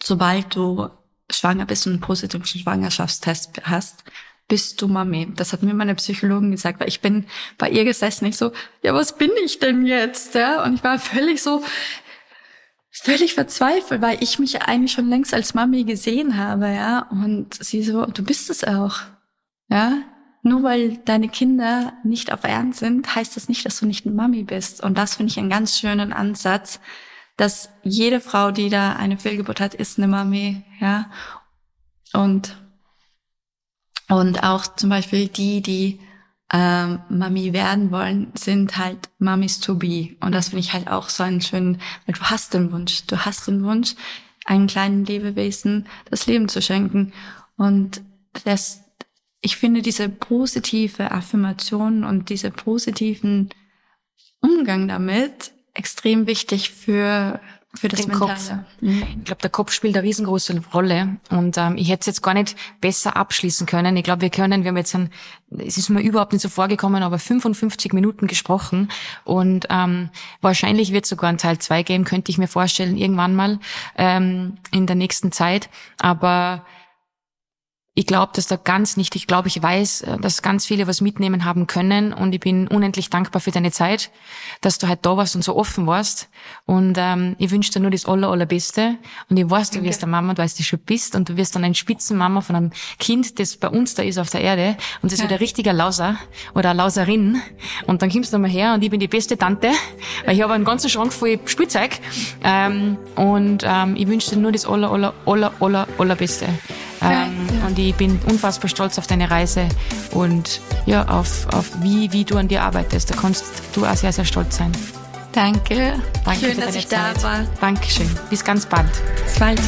S2: sobald du schwanger bist und einen positiven Schwangerschaftstest hast, bist du Mami. Das hat mir meine Psychologin gesagt, weil ich bin bei ihr gesessen, ich so, ja, was bin ich denn jetzt, ja? Und ich war völlig so, völlig verzweifelt, weil ich mich eigentlich schon längst als Mami gesehen habe, ja. Und sie so, du bist es auch, ja nur weil deine Kinder nicht auf Erden sind, heißt das nicht, dass du nicht eine Mami bist. Und das finde ich einen ganz schönen Ansatz, dass jede Frau, die da eine Fehlgeburt hat, ist eine Mami, ja. Und Und auch zum Beispiel die, die ähm, Mami werden wollen, sind halt Mamis to be. Und das finde ich halt auch so einen schönen, weil du hast den Wunsch, du hast den Wunsch, einem kleinen Lebewesen das Leben zu schenken. Und das, ich finde diese positive Affirmation und diese positiven Umgang damit extrem wichtig für für das
S1: Den
S2: Mentale.
S1: Kopf. Ich glaube, der Kopf spielt eine riesengroße Rolle und ähm, ich hätte es jetzt gar nicht besser abschließen können. Ich glaube, wir können, wir haben jetzt ein, es ist mir überhaupt nicht so vorgekommen, aber 55 Minuten gesprochen und ähm, wahrscheinlich wird sogar ein Teil zwei geben, könnte ich mir vorstellen, irgendwann mal ähm, in der nächsten Zeit. Aber ich glaube, dass da ganz nicht, ich glaube, ich weiß, äh, dass ganz viele was mitnehmen haben können und ich bin unendlich dankbar für deine Zeit, dass du halt da warst und so offen warst. Und ähm, ich wünsche dir nur das aller, allerbeste. Und ich weiß, du wirst eine Mama, du weißt, du schon bist und du wirst dann ein Spitzenmama von einem Kind, das bei uns da ist auf der Erde. Und das wird ein richtiger Lauser oder eine Lauserin. Und dann kommst du mal her und ich bin die beste Tante, weil ich habe einen ganzen Schrank voll Spielzeug. Ähm, und ähm, ich wünsche dir nur das aller, aller, aller, aller, allerbeste. Ähm, und ich bin unfassbar stolz auf deine Reise und ja, auf, auf wie, wie du an dir arbeitest. Da kannst du auch sehr, sehr stolz sein.
S2: Danke.
S1: Danke
S2: Schön,
S1: für
S2: dass
S1: deine
S2: ich
S1: Zeit.
S2: da war.
S1: Dankeschön. Bis ganz bald.
S2: Bis bald.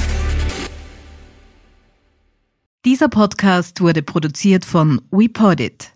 S3: Dieser Podcast wurde produziert von WePodit.